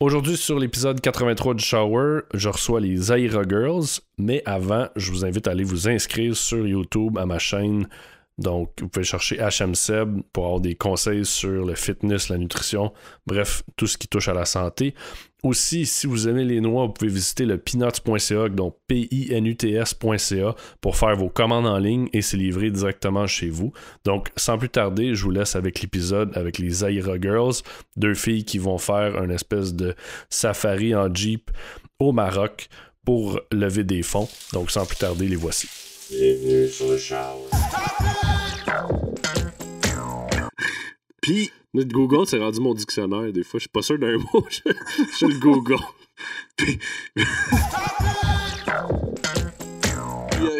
Aujourd'hui, sur l'épisode 83 du Shower, je reçois les Zaira Girls, mais avant, je vous invite à aller vous inscrire sur YouTube à ma chaîne. Donc, vous pouvez chercher HMSeb pour avoir des conseils sur le fitness, la nutrition, bref, tout ce qui touche à la santé. Aussi, si vous aimez les noix, vous pouvez visiter le peanuts.ca, donc P-I-N-U-T-S.ca, pour faire vos commandes en ligne et c'est livré directement chez vous. Donc, sans plus tarder, je vous laisse avec l'épisode avec les Zaira Girls, deux filles qui vont faire une espèce de safari en Jeep au Maroc pour lever des fonds. Donc, sans plus tarder, les voici. Bienvenue sur le shower. Puis, notre Google, c'est rendu mon dictionnaire. Des fois, je suis pas sûr d'un mot. Je, je le Google. Puis, euh,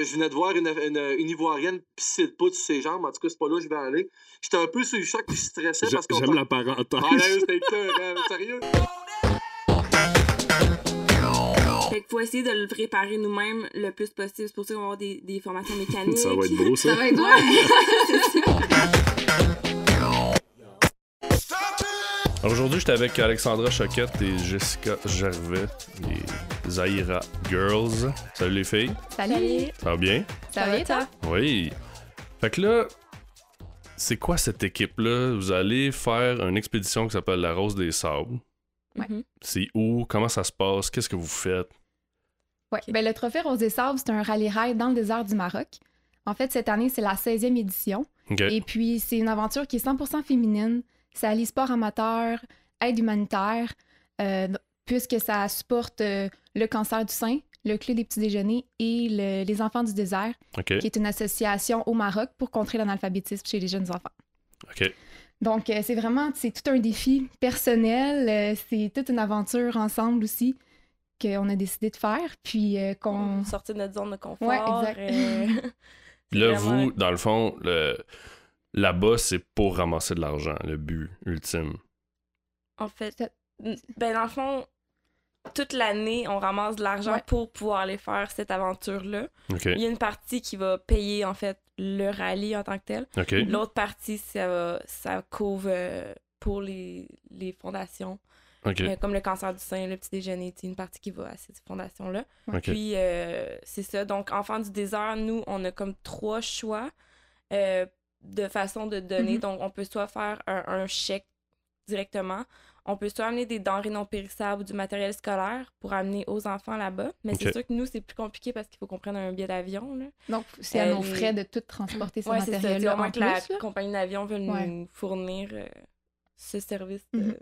je venais de voir une, une, une Ivoirienne pisser de poudre sur ses jambes. En tout cas, c'est pas là que je vais aller. J'étais un peu sur le choc puis je stressais parce qu'on j'aime la parenthèse. Ah là, c'était écœurant, sérieux. Fait qu'il faut essayer de le préparer nous-mêmes le plus possible. C'est pour ça qu'on va avoir des, des formations mécaniques. Ça va être beau, ça. Ça va être ouais. Alors, Aujourd'hui, j'étais avec Alexandra Choquette et Jessica Gervais, les Zaira Girls. Salut les filles, Salut! ça va bien? Ça va, toi? Oui. Fait que là, c'est quoi cette équipe-là? Vous allez faire une expédition qui s'appelle la Rose des Sables. Mhm. C'est où? Comment ça se passe? Qu'est-ce que vous faites? Ouais. Ben, le Trophée Rose Sables, c'est un rallye-rail dans le désert du Maroc. En fait, cette année, c'est la 16e édition. Et puis, c'est une aventure qui est 100% féminine. Ça allie sport amateur, aide humanitaire, euh, puisque ça supporte euh, le cancer du sein, le Club des petits déjeuners et le- les enfants du désert, qui est une association au Maroc pour contrer l'analphabétisme chez les jeunes enfants. OK. Donc, euh, c'est vraiment, c'est tout un défi personnel, c'est toute une aventure ensemble aussi qu'on a décidé de faire, puis euh, qu'on... Sortir de notre zone de confort. Ouais, exact. euh, Là, vraiment- vous, dans le fond, le... là-bas, c'est pour ramasser de l'argent, le but ultime. En fait, ben dans le fond, toute l'année, on ramasse de l'argent Ouais. pour pouvoir aller faire cette aventure-là. Il y a une partie qui va payer, en fait, le rallye en tant que tel. L'autre partie, ça, va, ça couvre euh, pour les, les fondations, Euh, comme le cancer du sein, le petit déjeuner, c'est une partie qui va à ces fondations-là. OK. Puis, euh, c'est ça. Donc, Enfants du désert, nous, on a comme trois choix euh, de façon de donner. Mhm. Donc, on peut soit faire un, un chèque directement, on peut soit amener des denrées non périssables ou du matériel scolaire pour amener aux enfants là-bas. Mais c'est sûr que nous, c'est plus compliqué parce qu'il faut qu'on prenne un billet d'avion. là. Donc, c'est à Euh, nos les- frais de tout transporter ce Ouais, c'est ça. Matériel-là Au moins en que la là? compagnie d'avion veut nous Ouais. fournir euh, ce service. de- Mhm.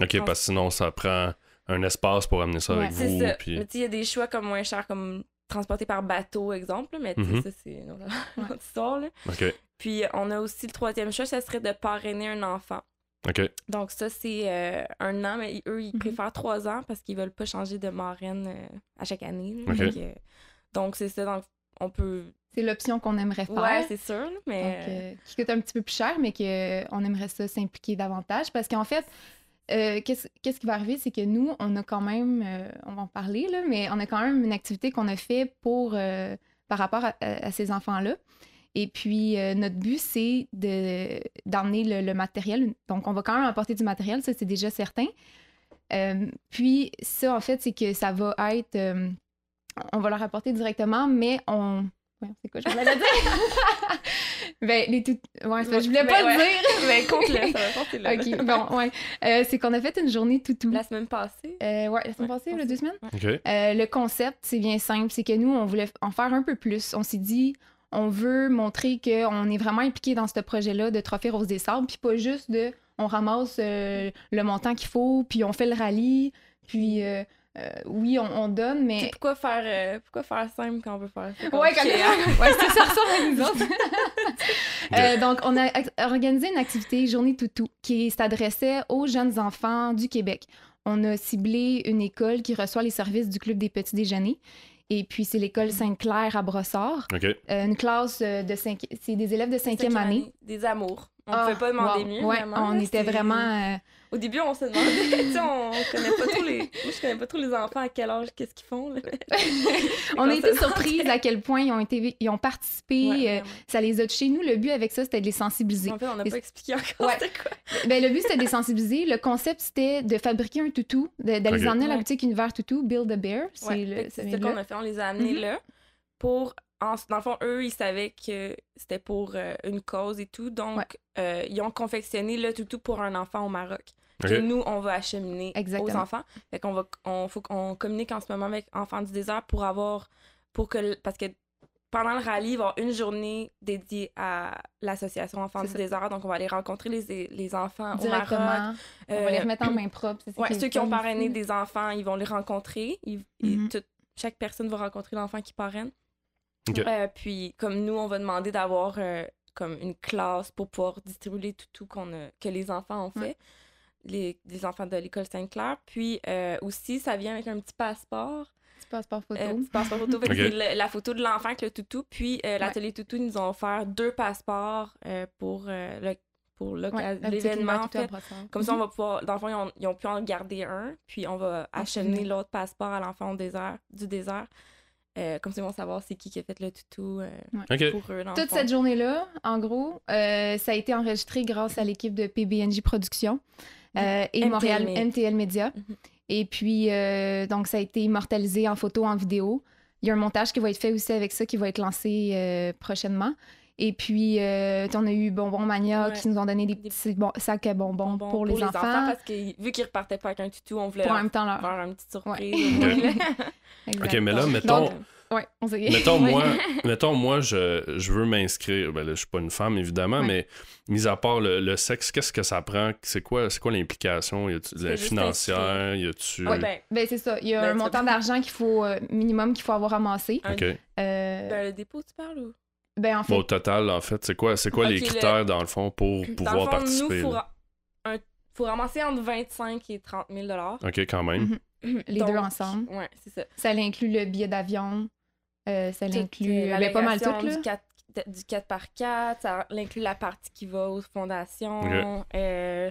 OK, parce que sinon, ça prend un espace pour amener ça Ouais. avec C'est vous. ça. Puis... Mais il y a des choix comme moins chers, comme transporter par bateau, exemple. Mais Mhm. ça, c'est une autre, histoire. là. OK. Puis on a aussi le troisième choix, ça serait de parrainer un enfant. OK. Donc ça, c'est euh, un an, mais eux, ils Mhm. préfèrent trois ans parce qu'ils veulent pas changer de marraine euh, à chaque année. là. Euh, donc c'est ça, donc on peut... C'est l'option qu'on aimerait faire. Ouais, c'est sûr, Donc, mais... euh, qui coûte un petit peu plus cher, mais qu'on aimerait ça s'impliquer davantage. Parce qu'en fait, euh, qu'est-ce qui va arriver, c'est que nous, on a quand même, euh, on va en parler, là, mais on a quand même une activité qu'on a fait pour, euh, par rapport à, ces enfants-là. Et puis, notre but, c'est de- d'emmener le, matériel. Donc, on va quand même apporter du matériel, ça, c'est déjà certain. Puis, ça, en fait, c'est que ça va être. on va leur apporter directement, mais on. Ouais, c'est quoi, je voulais le dire? ben, les tout... Ouais, que je voulais pas ouais. le dire. Mais compte-le, ça va compter là. ok, bon, ouais. Euh, c'est qu'on a fait une journée toutou. La semaine passée? Euh, ouais, la semaine Ouais, passée, là, deux semaines? OK. Euh, le concept, c'est bien simple. C'est que nous, on voulait en faire un peu plus. On s'est dit, on veut montrer qu'on est vraiment impliqué dans ce projet-là de Trophée Rose des Sables, puis pas juste de on ramasse euh, le montant qu'il faut, puis on fait le rallye, puis euh, euh, oui, on, on donne, Tu sais, mais. pourquoi faire, euh, pourquoi faire simple quand on peut faire ça? Ouais, quand hein? ouais, c'est ça ressemble à nous autres. Euh, donc, on a organisé une activité Journée Toutou qui s'adressait aux jeunes enfants du Québec. On a ciblé une école qui reçoit les services du Club des petits déjeuners. Et puis, c'est l'école Sainte-Claire à Brossard. OK. Euh, une classe de cinq... C'est des élèves de cinquième année. Des amours. On Ah, pouvait pas demander wow. mieux. Ouais, vraiment, on était vraiment. Au début, on se demandait, tu sais, on connaît pas tous les. Moi, je connais pas tous les enfants à quel âge, qu'est-ce qu'ils font. là. on a été se surprises à quel point ils ont, été, ils ont participé. Ouais, euh, ça les a touchés. Nous, le but avec ça, c'était de les sensibiliser. En fait, on n'a pas expliqué encore Ouais. c'était quoi. Ben, le but, c'était de les sensibiliser. Le concept, c'était de fabriquer un toutou, d'aller les emmener à la Ouais. boutique Univers Toutou, Build a Bear. C'est Ouais, le- de qu'on a fait. On les a amenés Mhm. là pour. en- dans le fond, eux, ils savaient que c'était pour euh, une cause et tout. Donc, Ouais. euh, ils ont confectionné le toutou pour un enfant au Maroc. Que nous, on va acheminer Exactement. aux enfants. Fait qu'on va. On, faut qu'on communique en ce moment avec Enfants du désert pour avoir. Pour que. Parce que pendant le rallye, il va y avoir une journée dédiée à l'association Enfants du ça. désert. Donc, on va aller rencontrer les, les enfants au Maroc. Directement. On va Euh, les remettre en main propre. Ouais, ceux qui ont parrainé des enfants, ils vont les rencontrer. Ils- et Mhm. tout- chaque personne va rencontrer l'enfant qui parraine. Euh, puis, comme nous, on va demander d'avoir euh, comme une classe pour pouvoir distribuer qu'on a- que les enfants ont fait. Ouais. Les, les enfants de l'école Sainte-Claire. Puis euh, aussi, ça vient avec un petit passeport. Petit passeport photo. Euh, petit passeport photo. C'est le- la photo de l'enfant avec le toutou. Puis euh, l'atelier toutou, ils nous ont offert deux passeports euh, pour, euh, le- Ouais, l'événement. En Toutou fait. Comme ça, on Mhm. va pouvoir. Dans le fond, ils ont, ils ont pu en garder un, puis on va acheminer l'autre passeport à l'enfant au désert, du désert. Euh, comme ça, ils vont savoir c'est qui qui a fait le toutou euh, pour eux. dans le Toute fond. cette journée-là, en gros, euh, ça a été enregistré grâce à l'équipe de PBNJ Productions euh, et MTL Montréal Media. MTL Media. Mhm. Et puis, euh, donc, ça a été immortalisé en photo, en vidéo. Il y a un montage qui va être fait aussi avec ça, qui va être lancé euh, prochainement. Et puis, euh, on a eu Bonbon Mania Ouais. qui nous ont donné des Des petits bon- sacs à bonbons Bonbons pour, les, enfants. parce que vu qu'ils repartaient pas avec un toutou, on voulait pour en même temps leur. faire une petite surprise. Ouais. Ok, mais là, mettons- donc, ouais, on s'est- Mettons, Ouais. moi, mettons, moi je, je veux m'inscrire. Ben là, je suis pas une femme, évidemment, Ouais. mais mis à part le, le sexe, qu'est-ce que ça prend? C'est quoi, c'est quoi l'implication? Y a-tu de la C'est juste financière? Y a-tu. Ouais, ben, Ben, c'est ça. Il y a Ben, un montant d'argent qu'il faut, euh, minimum, qu'il faut avoir amassé. Ok. Euh, ben, le dépôt, tu parles ou? ben, en fait, Bon, au total, en fait, c'est quoi, c'est quoi les le- critères, dans le fond, pour Dans pouvoir le fond, participer? nous, faut, là? un- faut ramasser entre 25 et 30 000 Ok, quand même. Mhm. les deux ensemble. Ouais, c'est ça. Ça inclut le billet d'avion. Euh, ça l'inclut euh, ben, pas mal tout. Là. Du 4, de- du 4 par 4 ça inclut la partie qui va aux fondations. euh,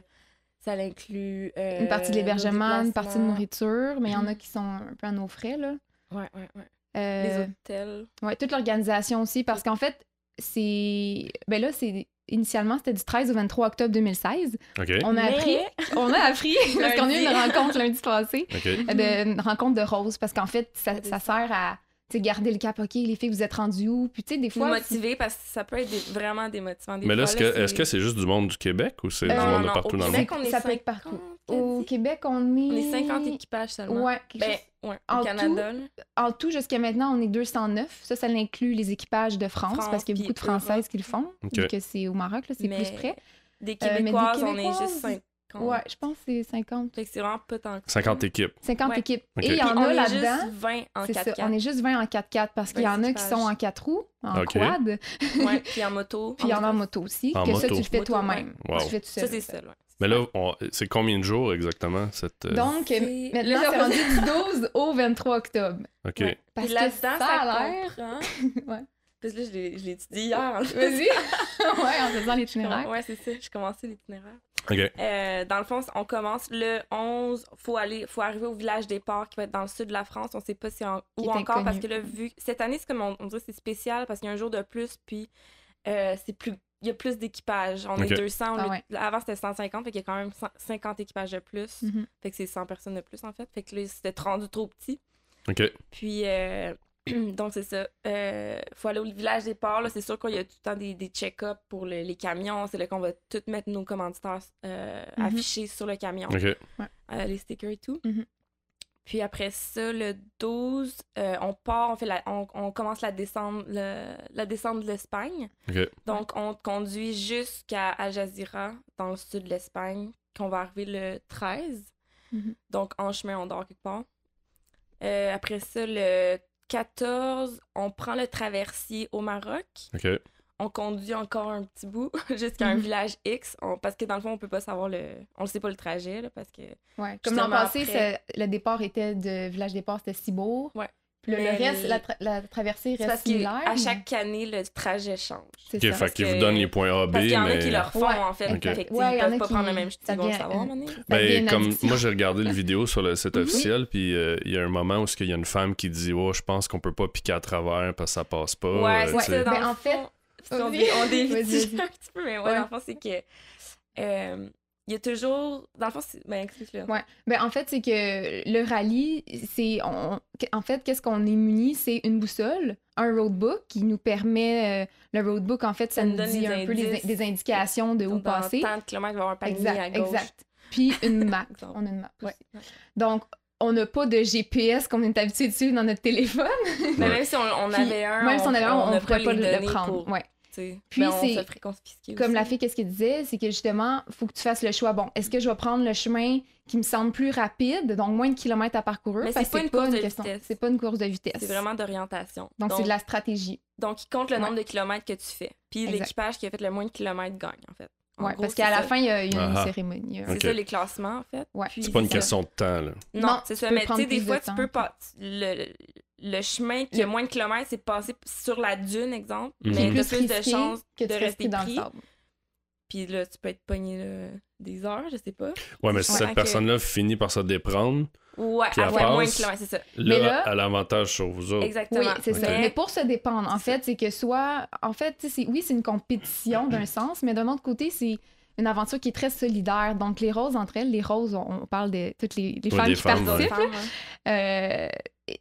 ça l'inclut. euh, Une partie de l'hébergement, une partie de nourriture, mais il y en a qui sont un peu à nos frais. Là. Ouais, ouais, ouais. Euh, Les hôtels. ouais, toute l'organisation aussi, parce qu'en fait, c'est. Ben là, c'est. Initialement, c'était du 13 au 23 octobre 2016. Ok. On a Mais- appris. On a appris, parce qu'on a eu une rencontre lundi passé. Ok. euh, de, une rencontre de Rose, parce qu'en fait, ça, sert à sais, garder le cap. OK, les filles, vous êtes rendues où? Puis, tu sais, des fois. motiver parce que ça peut être des- vraiment démotivant. Des Mais là, est-ce que est-ce que c'est juste du monde du Québec ou c'est Euh, du non, monde de partout au dans le Québec, monde? on est Ça peut être 50, partout. Au? Québec, on est. On est 50 équipages seulement. Ouais, Ben, chose- ouais, En au Canada. là. En tout, jusqu'à maintenant, on est 209. Ça, ça inclut les équipages de France, France, parce qu'il y a beaucoup de Françaises qui le font, Ok. vu que c'est au Maroc, là, c'est Mais plus près. Des Euh, mais des Québécoises, on est Québécoises, juste 50. Ouais, je pense que c'est 50. Fait que c'est vraiment pas tant que ça. 50 équipes. 50 Ouais. équipes. Et il y en on a est là-dedans. juste 20 en C'est ça, 4 on est juste 20 en 4x4 parce qu'il y en a qui sont en 4 roues, en Ok. quad, Ouais, puis en moto. puis il y en a en moto. aussi, En que ça, tu le fais toi-même. ouais. Tu fais tout Ça, seul. c'est ça, ouais. Mais là, on- c'est combien de jours exactement cette. euh, Donc, C'est- maintenant, Là, c'est rendu du 12 au 23 octobre. Ok. Ouais. Parce que là-dedans, ça ça, a l'air- que là, je l'ai étudié hier. en fait. Vas-y. ouais, en faisant l'itinéraire. Ouais, c'est ça. J'ai commencé l'itinéraire. Ok. Euh, dans le fond, on commence le 11. Faut aller, faut arriver au village des ports qui va être dans le sud de la France. On sait pas si en- où encore parce que là, vu cette année, c'est comme on, on dirait que c'est spécial parce qu'il y a un jour de plus, puis euh, c'est plus, il y a plus d'équipages. On est 200. au Ah. Avant c'était 150, fait qu'il y a quand même 100 50 équipages de plus. Mhm. Fait que c'est 100 personnes de plus en fait. Fait que là, c'était rendu trop petit. Ok. Puis, euh, donc, c'est ça. Euh, faut aller au village des ports. là. C'est sûr qu'il y a tout le temps des, des check-ups pour le- les camions. C'est là qu'on va tout mettre nos commanditaires euh, Mhm. affichés sur le camion, Ok. euh, les stickers et tout. Mhm. Puis après ça, le 12, euh, on part, on, fait la, on, on commence la descente, le- la descente de l'Espagne. Ok. Donc, on conduit jusqu'à Al Jazeera, dans le sud de l'Espagne, qu'on va arriver le 13. Mhm. Donc, en chemin, on dort quelque part. Euh, après ça, le 14, on prend le traversier au Maroc. Ok. On conduit encore un petit bout jusqu'à un Mhm. village X. On- parce que dans le fond, on peut pas savoir le. On ne sait pas le trajet, là, parce que. Ouais. Comme l'an passé, après. le départ était de village départ, c'était Cibourg. Ouais. Le, le Mais reste, la, tra- la traversée C'est reste parce similaire. qu'à mais chaque année, le trajet change. c'est Ok, ça. fait qu'ils vous donnent les points A, B, Parce qu'il y en a mais... qui le refont, Ouais, en fait. ok. Fait Ouais, ils peuvent pas qui- prendre le même... ça Ils vont savoir, à Ben, comme moi j'ai regardé le vidéo sur le site Mhm. officiel puis euh, il y a un moment où il y a une femme qui dit oh je pense qu'on peut pas piquer à travers parce que ça passe pas Ouais, euh, c'est. Dans Ben, en fait- on, dévie un petit peu, mais ouais, Ouais. dans le fond, c'est que... il y a toujours... Dans le fond, c'est... Ben, explique-le. Ouais. Ben, en fait, c'est que le rallye, c'est. on- En fait, qu'est-ce qu'on est muni? C'est une boussole, un roadbook qui nous permet. euh, le roadbook, en fait, ça, Ça nous donne dit un peu les- indices. des indications de où dans passer. tant de kilomètres, il va y avoir un panier à Exact, gauche. exact. Puis une map. On a une map. Ouais. Donc, on n'a pas de GPS comme on est habitué dessus dans notre téléphone. Mais Ouais. même si on, on Puis, avait un, Même si on avait un, on ne pourrait pas le, prendre. pour, Ouais. Sais. Puis Ben, on c'est- se ferait confisquer Comme aussi. la fille, qu'est-ce qu'elle disait, c'est que justement, il faut que tu fasses le choix. Bon, est-ce que je vais prendre le chemin qui me semble plus rapide, donc moins de kilomètres à parcourir? Mais parce c'est que pas une course de question- vitesse. C'est pas une course de vitesse. C'est vraiment d'orientation. Donc, c'est de la stratégie. donc, il compte le Ouais. nombre de kilomètres que tu fais. Puis l'équipage qui a fait le moins de kilomètres gagne, en fait. En Ouais, gros, parce c'est qu'à la fin, il y a, il y a une Ah. cérémonie. C'est Ok. ça les classements, en fait. Ouais. C'est pas une ça. question de temps là Non, Non, c'est ça. Mais tu sais, des fois, tu temps. peux pas. Le, le chemin qui a moins de kilomètres, c'est passé sur la dune, exemple. Qui est Mais plus plus de chances que de rester dans pris. le sable. Puis là, tu peux être pogné là, des heures, je sais pas. ouais mais si Ouais. cette Que- personne là finit par se déprendre Ouais, elle avoir moins de kilomètres, c'est ça. là, Mais là- elle a l'avantage sur vous autres Exactement. Oui, c'est ça. Mais pour se dépendre, en fait, c'est que soit. En fait, tu sais, c'est- oui, c'est une compétition d'un sens, mais d'un autre côté, c'est une aventure qui est très solidaire. Donc, les roses entre elles, les roses, on, on parle de toutes les, les Ouais, femmes qui femmes, participent. Euh,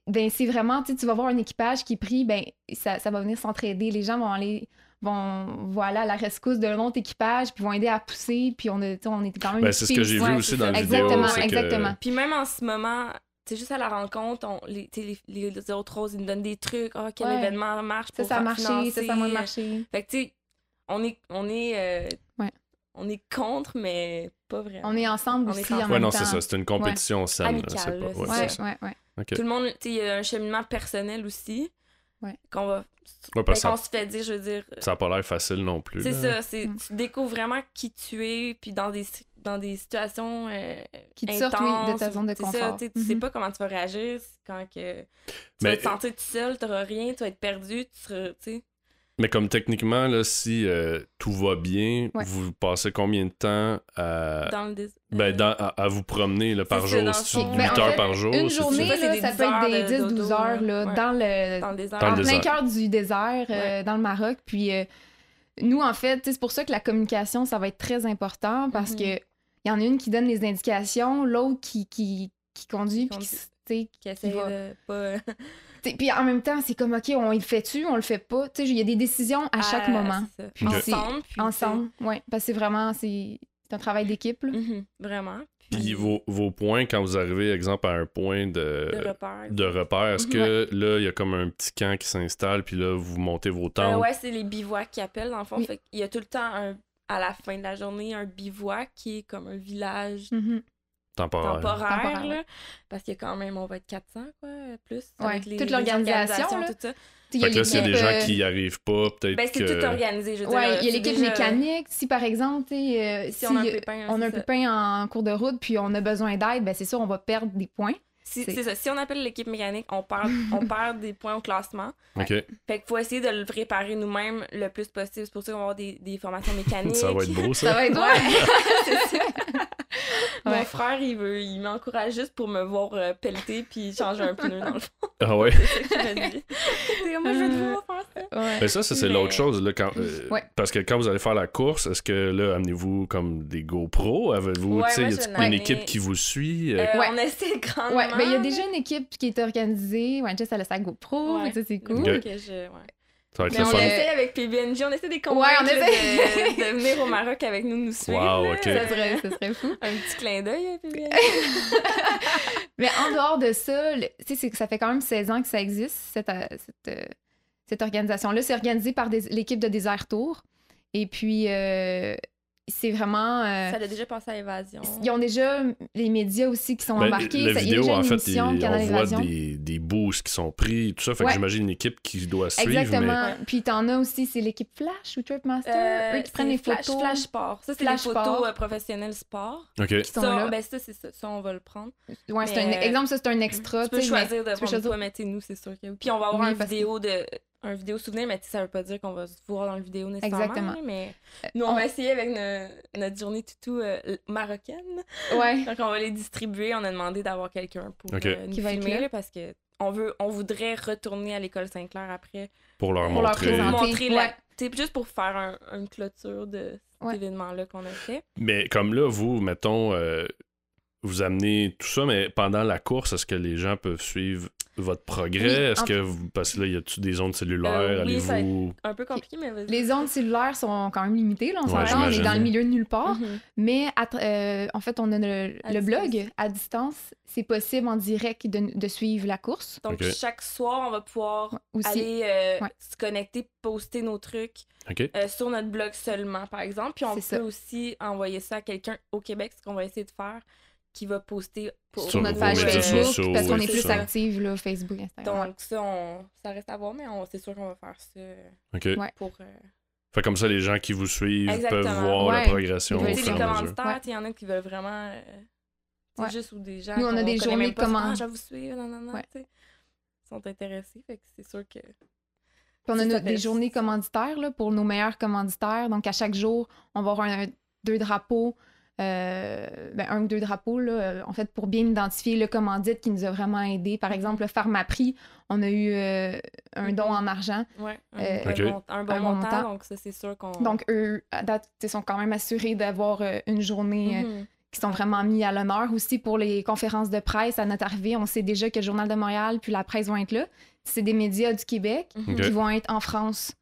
ben c'est vraiment, tu vas voir un équipage qui est pris, ben ça, ça va venir s'entraider. Les gens vont aller, vont, aller à la rescousse d'un autre équipage, puis vont aider à pousser, puis on, a, on est quand même. ben, c'est ce que j'ai vu Ouais, aussi c'est dans ça. la vidéo Exactement, c'est que- exactement. Puis même en ce moment, sais, juste à la rencontre, on, les, les, les autres roses, ils nous donnent des trucs. Ah, quel Ouais. événement marche Ça, pour ça a marché, ça, ça a moins marché. Fait que, tu sais, on est, on est, euh, Ouais. on est contre, mais pas vraiment. On est ensemble On est aussi ensemble. en ouais même non temps. c'est ça c'est une compétition saine c'est pas- c'est ouais, Ouais, c'est ça. ouais, Tout le monde, tu sais, il y a un cheminement personnel aussi. Ouais. Qu'on va. Ouais, ben, parce qu'on ça, se fait dire, je veux dire. ça a pas l'air facile non plus C'est ça, c'est, Mm. tu découvres vraiment qui tu es, puis dans des, dans des situations euh, Qui te sortent, oui, de intenses, ta zone de c'est ça, confort. tu sais, tu sais Mhm. pas comment tu vas réagir quand que tu Mais- vas te sentir tout seul, t'auras rien, tu vas être perdu, tu seras, tu. Mais comme techniquement, là, si euh, tout va bien, Ouais. vous passez combien de temps à, dans le dés- ben, euh, dans- à, à vous promener là, par jour? le 8 fond. Ben, en heures fait, par jour? Une journée, là, ça peut être des heures de 10-12 dodo, heures là, ouais. dans le, dans le désert. Dans en le plein désert. cœur du désert, euh, dans le Maroc. Puis euh, nous, en fait, c'est pour ça que la communication, ça va être très important parce Mhm. que il y en a une qui donne les indications, l'autre qui, qui, qui conduit. Puis, qui, tu sais, qui essaie va. de pas. puis en même temps, c'est comme, OK, on le fait-tu, on le fait pas. Tu sais, il y a des décisions à chaque Ah, moment. Puis Ensemble. puis, Ensemble, oui. Parce que c'est vraiment, c'est c'est un travail d'équipe. mhm, vraiment. Puis vos, vos points, quand vous arrivez, exemple, à un point de, De repères. de repère, est-ce que là, il y a comme un petit camp qui s'installe, puis là, vous montez vos Euh, tentes? ouais, c'est les bivouacs qui appellent, dans le fond. Oui. Fait qu'il y a tout le temps, un, à la fin de la journée, un bivouac qui est comme un village Mhm. Temporaire. temporaire, Temporaire, là, parce qu'il y a quand même, on va être 400, quoi, plus. Ouais, avec les, toute l'organisation, tout ça. Il y a que là, s'il y a des gens euh, qui n'y arrivent pas, peut-être Ben, c'est que... tout organisé, je veux dire. Ouais, il y a l'équipe déjà- mécanique. Si par exemple, euh, Si si on a un euh, pépin, on a un pépin en cours de route, puis on a besoin d'aide, ben c'est sûr, on va perdre des points. Si- c'est- C'est ça. Si on appelle l'équipe mécanique, on perd, on perd des points au classement. OK. Fait qu'il faut essayer de le réparer nous-mêmes le plus possible. C'est pour ça qu'on va avoir des, des formations mécaniques. Ça va être beau, ça. Ça va être ça. Mon Ouais. frère, il veut, il m'encourage juste pour me voir euh, pelleter puis changer un pneu dans le fond. Ah ouais? C'est ça qu'il dit. Moi, je veux faire ça. Ouais. Mais ça, ça, c'est Mais- l'autre chose. Là, quand, euh, Ouais. Parce que quand vous allez faire la course, est-ce que là, amenez-vous comme des GoPro? Avez-vous, une amener. équipe qui vous suit? Euh, Euh, Ouais. On essaie grandement. Ben il y a déjà une équipe qui est organisée. Ouais, Jess, elle a sa GoPro, Ouais. ça c'est cool. Ok. Que je- ouais. ça va être Mais on essaie avec PBNJ, on essaie de les convaincre on là, essaie. de, de venir au Maroc avec nous, nous suivre. Wow. Ça serait, ça serait fou. Un petit clin d'œil à PBNJ. Mais en dehors de ça, le- tu sais, c'est que ça fait quand même 16 ans que ça existe, cette, euh, cette, euh, cette organisation-là. C'est organisé par des- l'équipe de Désert Tour. Et puis, euh, c'est vraiment. euh, Ça a déjà passé à Évasion. ils ont déjà les médias aussi qui sont Ben, embarqués. la Ça- il y a vidéo, déjà en une fait, il- on voit des, des boosts qui sont pris, tout ça. Fait que j'imagine une équipe qui doit suivre. Exactement. Mais... Puis t'en as aussi, c'est l'équipe Flash ou Tripmaster, Euh, eux qui prennent les Flash, photos. Flash Sport. Ça, c'est les photos Sport. euh, professionnels sport. OK. qui sont Ça, là. ben ça, c'est ça. Ça, on va le prendre. Ouais, c'est un Mais- exemple, ça c'est un extra. tu peux sais, mais choisir de tu peux prendre choisir- quoi, mais nous, c'est sûr que... Puis on va avoir Oui, un parce que- vidéo de... Un vidéo souvenir, mais ça veut pas dire qu'on va se voir dans le vidéo nécessairement. Exactement. Mais nous, on, on- va essayer avec no- notre journée toutou euh, marocaine. Ouais. Donc, on va les distribuer. On a demandé d'avoir quelqu'un pour euh, nous Qui va être filmer, là. là, parce que on, veut, on voudrait retourner à l'école Saint-Clair après. Pour leur Pour leur montrer. présenter. Montrer la... ouais. juste pour faire un- une clôture de cet Ouais. événement-là qu'on a fait. Mais comme là, vous, mettons, euh, vous amenez tout ça, mais pendant la course, est-ce que les gens peuvent suivre votre progrès? Oui, est-ce que vous. Parce que là, y a-tu des ondes cellulaires? Euh, oui, Allez-vous. Un peu compliqué, mais vas-y. Les ondes cellulaires sont quand même limitées, là, on Ouais, s'entend, on est dans le milieu de nulle part. Mhm. Mais à euh, en fait, on a le, blog à distance. C'est possible en direct de, de suivre la course Donc, chaque soir, on va pouvoir aussi. aller euh, Ouais. se connecter, poster nos trucs euh, sur notre blog seulement, par exemple. Puis on peut ça. aussi envoyer ça à quelqu'un au Québec, ce qu'on va essayer de faire, qui va poster pour sur notre page Facebook, sociaux, parce qu'on est plus active, là, Facebook, Instagram. Donc, ça, on... ça reste à voir, mais on... c'est sûr qu'on va faire ça OK. Ouais. pour. euh, Fait comme ça, les gens qui vous suivent Exactement. peuvent voir la progression au les commentaires, Ouais. il y en a qui veulent vraiment. euh, Ouais. juste ou des gens. Nous, on a des journées même pas, comment- Ah, je vais vous suivre, non, non, non. Ouais. tu sais. Ils sont intéressés, fait que c'est sûr que. Puis on a nos- des journées commanditaires là, pour nos meilleurs commanditaires. Donc, à chaque jour, on va avoir un- deux drapeaux, euh, ben, un ou deux drapeaux, là, euh, en fait, pour bien identifier le commandite qui nous a vraiment aidé. Par exemple, le Pharmaprix, on a eu euh, un don en argent. Ouais, un, Euh, bon, un bon un bon montant, montant. donc ça, c'est sûr qu'on. Donc, eux, à date, ils sont quand même assurés d'avoir euh, une journée euh, Mhm. qui sont vraiment mis à l'honneur. Aussi, pour les conférences de presse, à notre arrivée, on sait déjà que le Journal de Montréal puis la presse vont être là. C'est des médias du Québec Mhm. Qui vont être en France.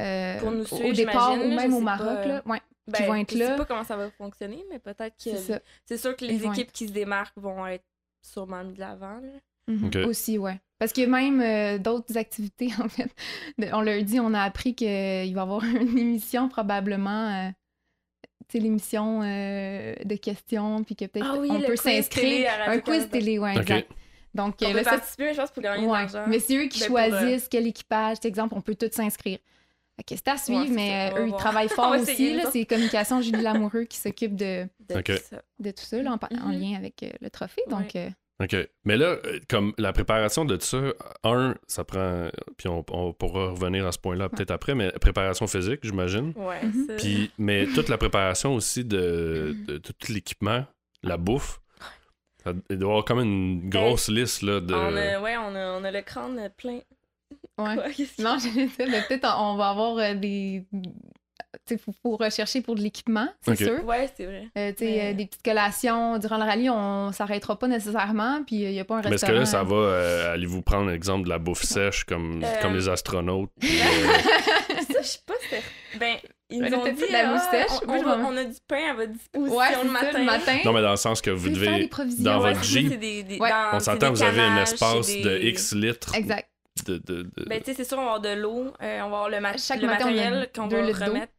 euh, Pour nous au- suivre, au départ ou même au Maroc. pas, Là. Ouais, Ben, vont être je là. sais pas comment ça va fonctionner, mais peut-être que. c'est sûr que les équipes qui se démarquent vont être sûrement mis de l'avant. là. Mhm. Ok. Aussi, ouais. Parce qu'il y a même euh, d'autres activités, en fait. De- on leur dit, on a appris qu'il va y avoir une émission probablement, euh, tu sais, l'émission euh, de questions, puis que peut-être Ah oui, on peut s'inscrire. Un quiz télé, ouais, Ok. exact. Donc, On euh, peut là, ça, participer, je pense, pour gagner de ouais. l'argent. Mais c'est eux qui Ben, pour, euh, choisissent quel équipage. Par exemple, on peut tous s'inscrire. Fait que c'est à suivre, Ouais, mais euh, eux, ils travaillent fort aussi. C'est Communication Julie Lamoureux qui s'occupe de, de tout ça. de tout ça, là, en, Mhm. lien avec euh, le trophée. Donc, euh, OK. Mais là, comme la préparation de ça, un, ça prend. Puis on, on pourra revenir à ce point-là peut-être après, mais préparation physique, j'imagine. Ouais, Mhm. ça- Puis, mais toute la préparation aussi de, Mm. de, tout l'équipement, la bouffe. ça- Il doit y avoir comme une grosse liste là, de. on, a, ouais, on a, on a le crâne plein. Ouais. Quoi? Non, j'allais dire, mais peut-être on va avoir euh, des. Tu sais, faut, faut rechercher pour de l'équipement, c'est sûr. Ouais, c'est vrai. Euh, tu sais, Mais- euh, des petites collations. Durant le rallye, on s'arrêtera pas nécessairement, puis il n'y a pas un Mais est-ce restaurant. que là, ça va. euh, Allez-vous prendre l'exemple de la bouffe sèche comme, Euh, comme les astronautes? puis, euh, Ça, je sais pas c'est- Ben, ils nous ont dit de la ah, moustache. on, on a du pain à votre disposition Ouais, le ça, matin. le matin. non, mais dans le sens que vous devez. dans Ouais, votre ça, Jeep, c'est des- des- Ouais. dans- On s'entend, vous avez un espace de X litres. Exact. De, de, de- Ben, tu sais, c'est sûr, on va avoir de l'eau, euh, on va avoir le, ma- Chaque le matin, on a matériel qu'on deux va litres d'eau. remettre.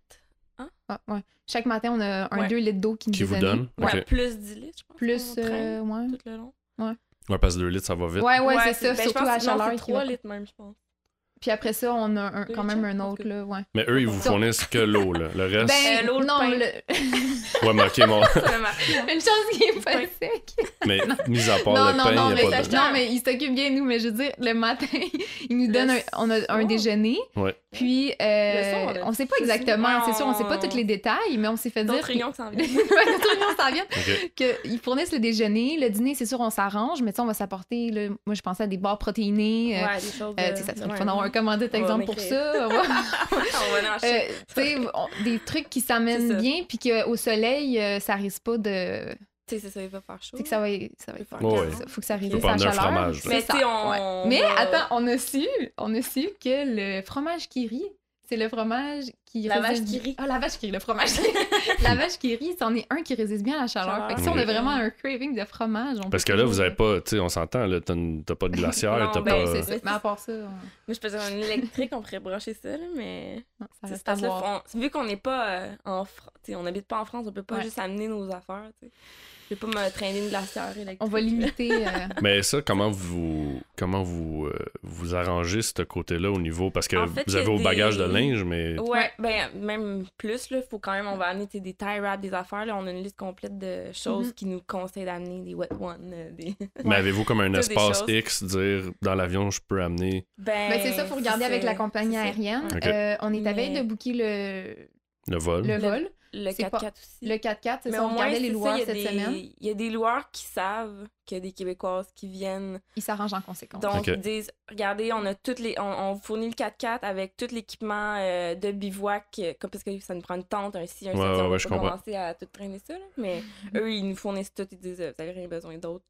Ah, ouais. Chaque matin, on a un Ouais. 2 litres d'eau qui nous Qui est vous donne? Ouais, Ok. plus 10 litres, je pense. Plus, euh, ouais. Tout le long. Ouais, parce que 2 litres, ça va vite. Ouais, ouais, c'est ça. ben, je surtout pense à la chaleur. c'est qui 3 va- litres même, je pense. Puis après ça, on a un- quand même un autre, là, ouais. Mais eux, ils vous fournissent que l'eau, là. Le reste. Ben, Euh, l'eau, le non, pain. le- Ouais, mais ok, matin. une chance qu'il est pas sec. Mais mis à part non, le non, pain, non, il mais, n'y a pas de. non, mais il s'occupe bien de nous, mais je veux dire, le matin, il nous donne un, on a un Oh. déjeuner, Ouais. puis euh, on sait pas exactement, c'est sûr, on sait pas tous les détails, mais on s'est fait dire D'autres réunions qui s'en viennent. D'autres réunions s'en viennent. Qu'ils fournissent le déjeuner, le dîner, c'est sûr, on s'arrange, mais tu sais, on va s'apporter, moi je pensais à des barres protéinées, euh, Ouais, des choses. euh, de- tu sais, ça On va exemple pour ça. on va- Euh, des trucs qui C'est s'amènent ça. bien, puis qu'au soleil, euh, ça risque pas de. Tu sais, c'est ça, il va faire chaud. Tu sais que ça va, ça va faire Ouais, chaud. ouais. Faut que ça Faut à la chaleur. fromage. Mais C'est ça, on- ouais. attends, on a su, on a su que le fromage qui rit, c'est le fromage qui La résiste vache qui rit. Ah, la vache qui rit, le fromage. la vache qui rit, c'en est un qui résiste bien à la chaleur. Chaleur. Fait que si on a vraiment un craving de fromage, on Parce peut que là, vous avez pas, tu sais, on s'entend, là, t'as pas de glacière, Non, t'as ben, pas. c'est ça. Mais à part ça, on- Moi, je peux dire un électrique, on pourrait brancher ça, là, mais. non, ça reste à là, on- vu qu'on n'est pas euh, en France, on n'habite pas en France, on peut pas Ouais. juste amener nos affaires. tu sais. Je vais pas me traîner une glacière électrique. On va limiter. euh, Mais ça, comment vous comment vous, euh, vous arrangez ce côté-là au niveau? Parce que En fait, vous avez vos des- bagages de linge, mais. Ouais, ben même plus, là, faut quand même, on va amener des tie wraps, des affaires, là, on a une liste complète de choses Mhm. qui nous conseillent d'amener, des wet ones, euh, des... Mais avez-vous comme un espace. X, dire dans l'avion, je peux amener? Ben, Ben, c'est ça, faut regarder avec la compagnie aérienne. Ok. Euh, on est à veille de booker le, le vol? le vol. Le C'est 4x4 pas- aussi. Le 4x4, c'est Mais ça, au on moins, regardait les ça, loueurs il y a cette des- semaine. Il y a des loueurs qui savent qu'il y a des Québécoises qui viennent Ils s'arrangent en conséquence. Donc, ils disent, regardez, on a toutes les, on, on fournit le 4x4 avec tout l'équipement euh, de bivouac, euh, comme, parce que ça nous prend une tente, un ci, un Ouais, on je comprends. commencer à tout traîner ça, là, mais eux, ils nous fournissent tout, ils disent, euh, vous avez rien besoin d'autre.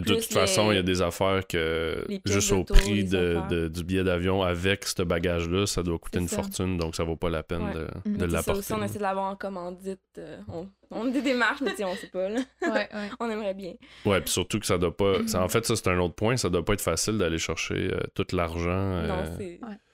Puis de toute façon, il y a des affaires que juste au prix de, de- du billet d'avion avec ce bagage-là, ça doit coûter une ça. fortune, donc ça vaut pas la peine Ouais. de, Mhm. de Mais ça l'apporter. aussi, on essaie de l'avoir en commandite. euh, on, on a des démarches, mais on sait pas, là. Ouais, ouais. On aimerait bien. Ouais, puis surtout que ça doit pas. Ça- en fait, ça, c'est un autre point. Ça doit pas être facile d'aller chercher euh, tout l'argent. euh, Non,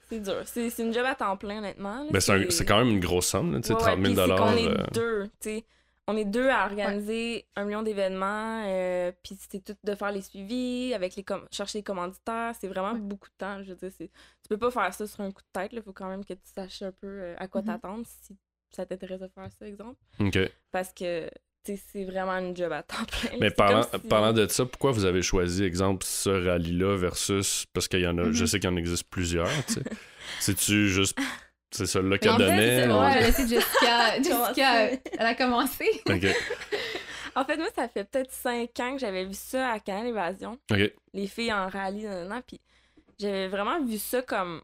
c'est dur. C'est c'est une job à temps plein, honnêtement. là. ben, c'est un- c'est quand même une grosse somme, là, tu sais, Ouais, 30 ouais, 000 puis c'est qu'on est deux, tu sais. On est deux à organiser un million d'événements, euh, puis c'est tout de faire les suivis, avec les com- chercher les commanditaires. C'est vraiment beaucoup de temps. Je veux dire, c'est- tu peux pas faire ça sur un coup de tête. Il faut quand même que tu saches un peu euh, à quoi Mhm. t'attendre si ça t'intéresse de faire ça, exemple. OK. Parce que c'est vraiment une job à temps plein. Mais parlant, si- parlant de ça, pourquoi vous avez choisi, exemple, ce rallye-là versus. Parce qu'il y en a. Je sais qu'il y en existe plusieurs, tu sais. C'est-tu juste. C'est Mais qu'elle en fait, donnait? c'est- ou- ouais, je laissé Jessica. Jessica, elle a commencé. OK. En fait, moi, ça fait peut-être cinq ans que j'avais vu ça à Canal Évasion. OK. les filles en rallye, nan, nan, nan, puis j'avais vraiment vu ça comme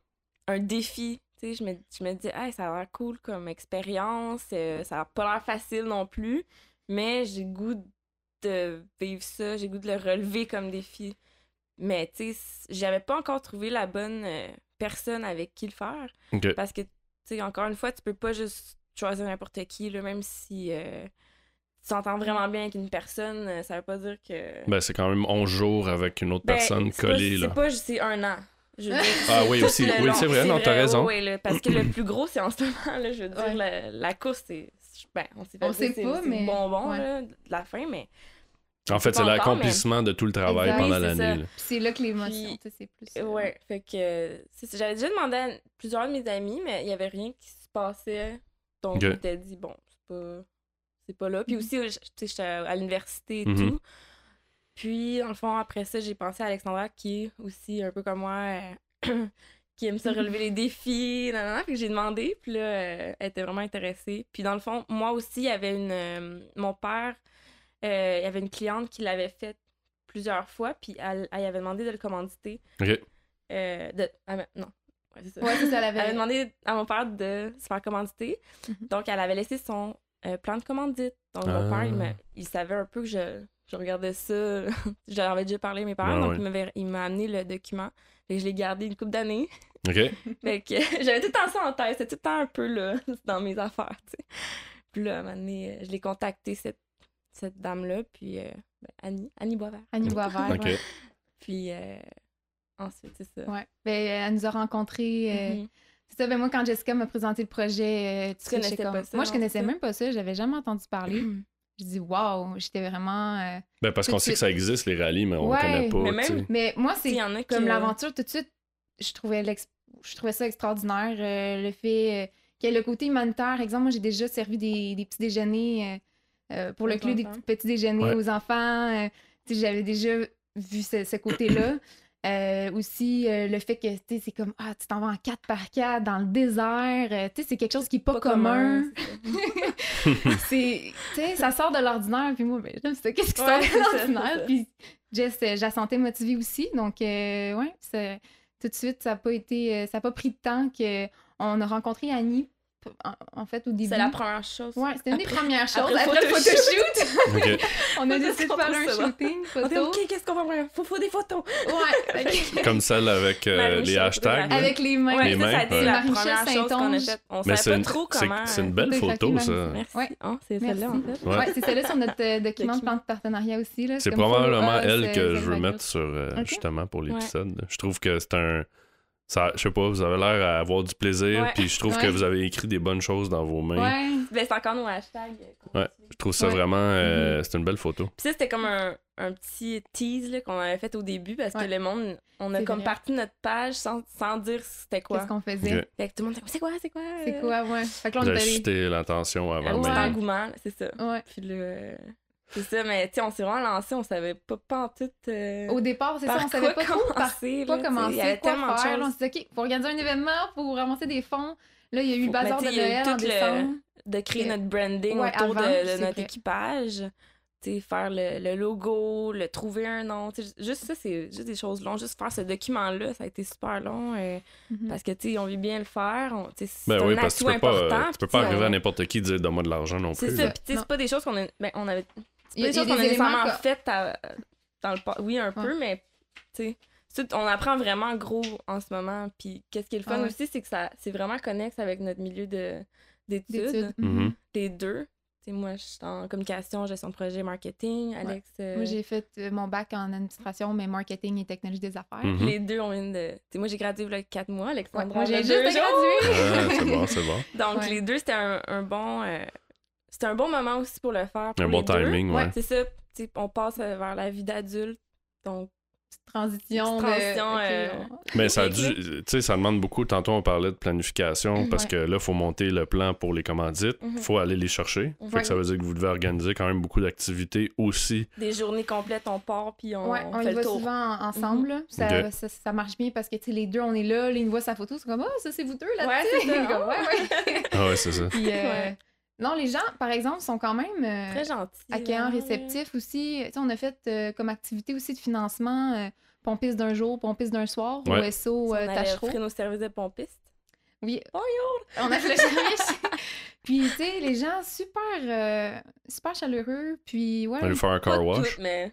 un défi. Tu sais, je me, je me dis, hey, ça a l'air cool comme expérience, euh, ça a pas l'air facile non plus, mais j'ai le goût de vivre ça, j'ai le goût de le relever comme défi. Mais tu sais, j'avais pas encore trouvé la bonne euh, personne avec qui le faire, OK. parce que, tu sais, encore une fois, tu peux pas juste choisir n'importe qui, là, même si euh, tu t'entends vraiment bien avec une personne, euh, ça veut pas dire que... Ben, c'est quand même 11 jours avec une autre Ben, personne c'est pas- collée, là. C'est pas juste c'est un an. Je veux dire, Ah oui, aussi. Oui, c'est vrai, non, t'as raison. Oui, là, parce que le plus gros, c'est en ce moment, là, je veux dire, Ouais. la, la course, c'est... Ben, on sait On pas, sait c'est pas, mais- le bonbon, ouais. là, de la fin, mais... En fait, c'est l'accomplissement de tout le travail Exact. pendant l'année. c'est là que l'émotion, c'est plus. euh, Ouais, fait que... J'avais déjà demandé à plusieurs de mes amis, mais il y avait rien qui se passait. Donc, Ok. je m'étais dit, bon, c'est pas... C'est pas là. Puis Mhm. aussi, je- tu sais, j'étais à l'université et Mhm. tout. Puis, dans le fond, après ça, j'ai pensé à Alexandra, qui est aussi un peu comme moi, euh, qui aime ça relever les défis, nan, nan, nan. Puis j'ai demandé, puis là, euh, elle était vraiment intéressée. Puis dans le fond, moi aussi, il y avait une... euh, mon père, euh, il y avait une cliente qui l'avait fait plusieurs fois, puis elle, elle avait demandé de le commanditer. OK. Euh, de, ah, mais- non. Ouais, c'est ça. Ouais, c'est ça, elle Elle avait demandé à mon père de se faire commanditer. Mhm. Donc, elle avait laissé son euh, plan de commandite. Donc, mon Ah. père, il, me- il savait un peu que je, je regardais ça. J'avais déjà parlé à mes parents, donc ouais. il m'avait- il m'a amené le document. Et je l'ai gardé une couple d'années. OK. fait que j'avais tout le temps ça en tête. C'était tout le temps un peu là, dans mes affaires, tu sais. Puis là, à un moment donné, euh, je l'ai contacté, cette, cette dame-là, puis euh, ben, Annie, Annie Boisvert. Annie Boisvert. Ouais. Puis euh, ensuite, c'est ça. Ouais. Ben, elle nous a rencontrés. euh, Mhm. C'est ça, ben moi, quand Jessica m'a présenté le projet, euh, tu sais, connaissais pas comme- ça, Moi, je non, connaissais ça? même pas ça, j'avais jamais entendu parler. Je dis, waouh, j'étais vraiment. euh, Ben, parce qu'on sait que ça existe, les rallyes, mais on Ouais, connaît pas. mais tu même-. Mais moi, c'est comme l'aventure, tout de suite, je trouvais, l'ex- je trouvais ça extraordinaire. euh, le fait euh, qu'il y ait le côté humanitaire. Exemple, moi, j'ai déjà servi des, des petits déjeuners euh, pour le club, des petits, déjeuners Ouais. aux enfants. euh, J'avais déjà vu ce, ce côté-là. Euh, aussi, euh, le fait que c'est comme, ah, tu t'en vas en 4 par 4 dans le désert. euh, sais, c'est quelque chose qui n'est pas, commun. c'est ça. sort de l'ordinaire. Puis moi, ben. Qu'est-ce qui Ouais, sort de l'ordinaire? Puis Jess, euh, je la sentais motivée aussi. Donc, euh, ouais, tout de suite, ça n'a pas été, euh, ça a pas pris de temps qu'on a rencontré Annie en, fait, au début. C'est la première chose. Ouais, c'était une des premières choses. après Après, le photoshoot, Ok. on a décidé de faire un shooting On dit, photo. OK, qu'est-ce qu'on va faire? Faut, faut des photos. Ouais, Comme celle avec euh, les hashtags. avec les mains. Ouais, Les ça, ça a mains, été ouais. la première chose qu'on a faite. On Mais savait c'est pas une, trop c'est- comment. c'est une euh, belle photo, ça. Merci. Ouais. Ah, c'est celle-là, en fait. Ouais. C'est celle-là sur notre euh, document de plan de partenariat aussi. là. C'est probablement elle que je veux mettre sur justement pour l'épisode. Je trouve que c'est un. Ça, je sais pas, vous avez l'air à avoir du plaisir, Ouais. puis je trouve que vous avez écrit des bonnes choses dans vos mains. Ouais. Ben, c'est encore nos hashtags. euh, Ouais. Je trouve ça Ouais. vraiment. Euh, C'est une belle photo. Puis ça, c'était comme un, un petit tease là, qu'on avait fait au début parce Ouais. que le monde, on a comme vrai. parti de notre page sans, sans dire c'était quoi. Qu'est-ce qu'on faisait? Fait que tout le monde était c'est quoi, c'est quoi? C'est quoi, ouais. Fait que là, on suscité l'attention avant Ouais. engouement, là, c'est ça. Ouais. Puis là, euh, c'est ça, mais tu sais, on s'est vraiment lancé, on savait pas, pas en tout. euh, Au départ, c'est ça, on savait quoi pas trop par y commencer, quoi tellement de faire. Là, on s'est dit, OK, faut organiser un événement, faut ramasser des fonds. Là, il y a eu le bazar de tu sais, il y a eu Noël en tout le- décembre. de créer notre branding Ouais, autour de- avant, de, c'est notre vrai. équipage. Tu sais, faire le, le logo, le trouver un nom. tu sais, Juste ça, c'est juste des choses longues. Juste faire ce document-là, ça a été super long. euh, Mhm. Parce que, tu sais, on veut bien le faire. on- C'est Ben un oui, parce que tu atout peux pas, euh, tu peux pas arriver à n'importe qui et dire donne-moi de l'argent non C'est plus. ça. Puis, sais, Non. c'est pas des choses qu'on a. Ben, on avait. Il y a- des choses qu'on a nécessairement que- faites à- dans le Oui, un peu, mais, tu sais. On apprend vraiment gros en ce moment. Puis, qu'est-ce qui est le fun Ah ouais. aussi, c'est que ça c'est vraiment connexe avec notre milieu de- d'études. Mhm. les deux. Tu sais, moi, je suis en communication, gestion de projet, marketing. Alex, euh, Moi, j'ai fait euh, mon bac en administration, mais marketing et technologie des affaires. Mhm. les deux, on vient de. Tu sais, moi, j'ai gradué il y a quatre mois, Ouais, Alexandre. moi, j'ai juste gradué. Ah, c'est bon, c'est bon. Donc, Ouais. les deux, c'était un, un bon. euh, c'était un bon moment aussi pour le faire. pour Un bon les deux. timing, ouais. C'est ça. On passe euh, vers la vie d'adulte. Donc, transition. De- euh, on- Mais ça a dû, tu sais, ça demande beaucoup. Tantôt, on parlait de planification parce Ouais. que là, il faut monter le plan pour les commandites. Il Mhm. faut aller les chercher. Fait Ouais. que ça veut dire que vous devez organiser quand même beaucoup d'activités aussi. des journées complètes, on part, puis on, Ouais, on, fait y le va tour. Souvent en- ensemble. là. Ça, ça, ça marche bien parce que tu sais, les deux, on est là, là, ils nous voient sa photo, c'est comme Ah, ça c'est vous deux Ouais, c'est ça. Ouais, ouais. Ah ouais, c'est ça. Puis, euh, Ouais. Non, les gens, par exemple, sont quand même euh, Très gentil. accueillants, réceptifs aussi. Tu sais, on a fait euh, comme activité aussi de financement euh, pompiste d'un jour, pompiste d'un soir Ouais. au SO On Tachereau. offrir nos services de pompiste? Oui, Bonjour! on a fait le service. Puis, tu sais, les gens super, euh, super chaleureux. Puis, ouais. Aller faire un car wash. mais.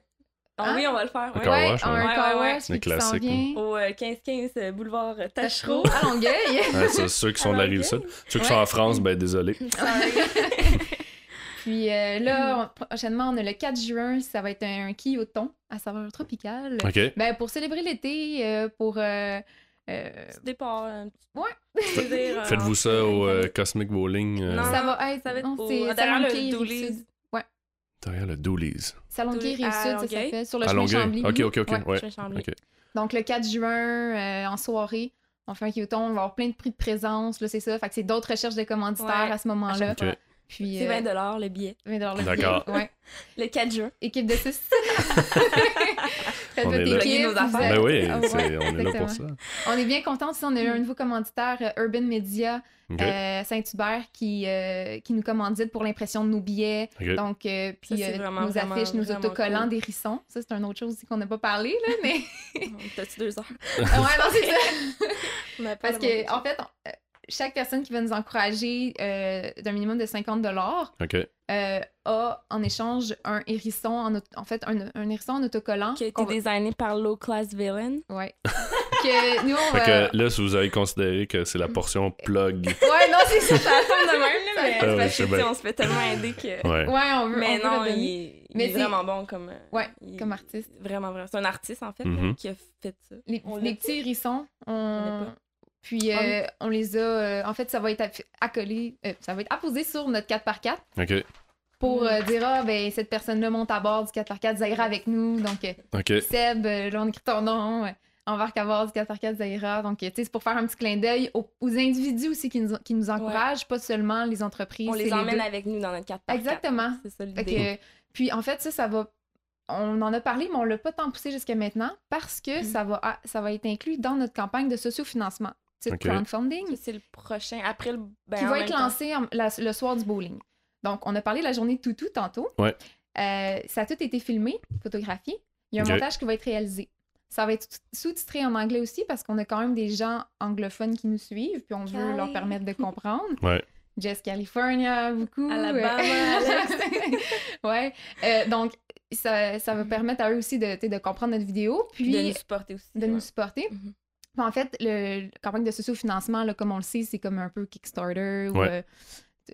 Ah Hein? oui, on va le faire. Un ouais. car ouais, wash, un ouais. car Ouais, ouais, wash, ouais. puis qui s'en Classique, vient. Au euh, 15-15 euh, boulevard euh, Tachereau. Tachereau, à Longueuil. Ouais, c'est ceux qui sont de la rive sud. Ceux qui sont en France, ben désolé. Puis euh, là, on- prochainement, on a le 4 juin, ça va être un, quille au thon à saveur tropicale. OK. Ben, pour célébrer l'été, euh, pour... euh, euh, Petit départ. un petit Ouais. Faites-vous ça au euh. Cosmic Bowling euh, Non. ça va être... Ça va être non, au- c'est derrière le. Rive-Sud. Derrière le Doolies, à Rive-Sud, ça s'appelle, sur le chemin. Chambly. OK, OK, OK. Ouais. Ouais. Chemin Chambly. OK. Donc, le 4 juin, euh, en soirée, on fait un thon, on va avoir plein de prix de présence, là, c'est ça. Fait que c'est d'autres recherches de commanditaires Ouais, à ce moment-là. Puis, C'est euh, 20 le billet. 20 le billet. D'accord. Ouais. Le 4 juin. Équipe de 6. Faites On votre équipe, Nos affaires. Ben oui, c'est- ouais, on est là pour ça. On est bien contents aussi. On a eu un nouveau commanditaire, euh, Urban Media OK. euh, Saint-Hubert, qui, euh, qui nous commandite pour l'impression de nos billets. OK. Donc, euh, puis c'est euh, vraiment, nos vraiment, affiches, nos autocollants, cool. des rissons. Ça, c'est une autre chose aussi qu'on n'a pas parlé, là, mais. T'as-tu deux heures? Ouais, non, c'est ça. Parce que, en fait, on- euh, chaque personne qui va nous encourager euh, d'un minimum de 50 OK. euh, a en échange un hérisson, en, auto- en fait, un, un hérisson en autocollant. Qui a été va- designé par Low Class Villain. Ouais. que nous, on Fait que là, si vous avez considéré que c'est la portion plug. Ouais, non, c'est ça. Ça tombe de même, là, mais Ah parce que, on se fait tellement aider que... Ouais. Ouais, on veut. Mais on non, il est, il Mais est c'est- vraiment bon comme... euh, Ouais, comme artiste. Vraiment, vraiment. C'est un artiste, en fait, Mhm. qui a fait ça. Les, On les l'a petits hérissons, On on... puis Ah euh, on les a. euh, en fait, ça va être accolé, euh, ça va être apposé sur notre 4x4 OK. pour Mm. euh, dire ah ben cette personne-là monte à bord du 4x4 Zaira avec nous. Donc euh, OK. Seb, euh, là on écrit ton nom, embarque à bord du 4x4 Zaira. Donc tu sais c'est pour faire un petit clin d'œil aux, aux individus aussi qui nous, qui nous encouragent, pas seulement les entreprises. On les emmène deux. avec nous dans notre 4 x Exactement. C'est ça l'idée. puis en fait, ça, ça va. On en a parlé, mais on l'a pas tant poussé jusqu'à maintenant parce que Mhm. ça, va, ça va être inclus dans notre campagne de sociofinancement, titre Ok. crowdfunding, c'est le prochain. Après le... Ben, qui va être temps. lancé en- la- le soir du bowling. Donc, on a parlé de la journée de toutou tantôt. Ouais. Euh, ça a tout été filmé, photographié. Il y a un montage qui va être réalisé. Ça va être sous-titré en anglais aussi parce qu'on a quand même des gens anglophones qui nous suivent, puis on veut leur permettre de comprendre. Ouais. Jess California, beaucoup. Alabama, Alex. ouais. Euh, donc, ça, ça va permettre à eux aussi de, comprendre notre vidéo, puis de nous supporter aussi. de nous supporter. Mhm. En fait, le, la campagne de sociofinancement, là, comme on le sait, c'est comme un peu Kickstarter ou Ouais. euh,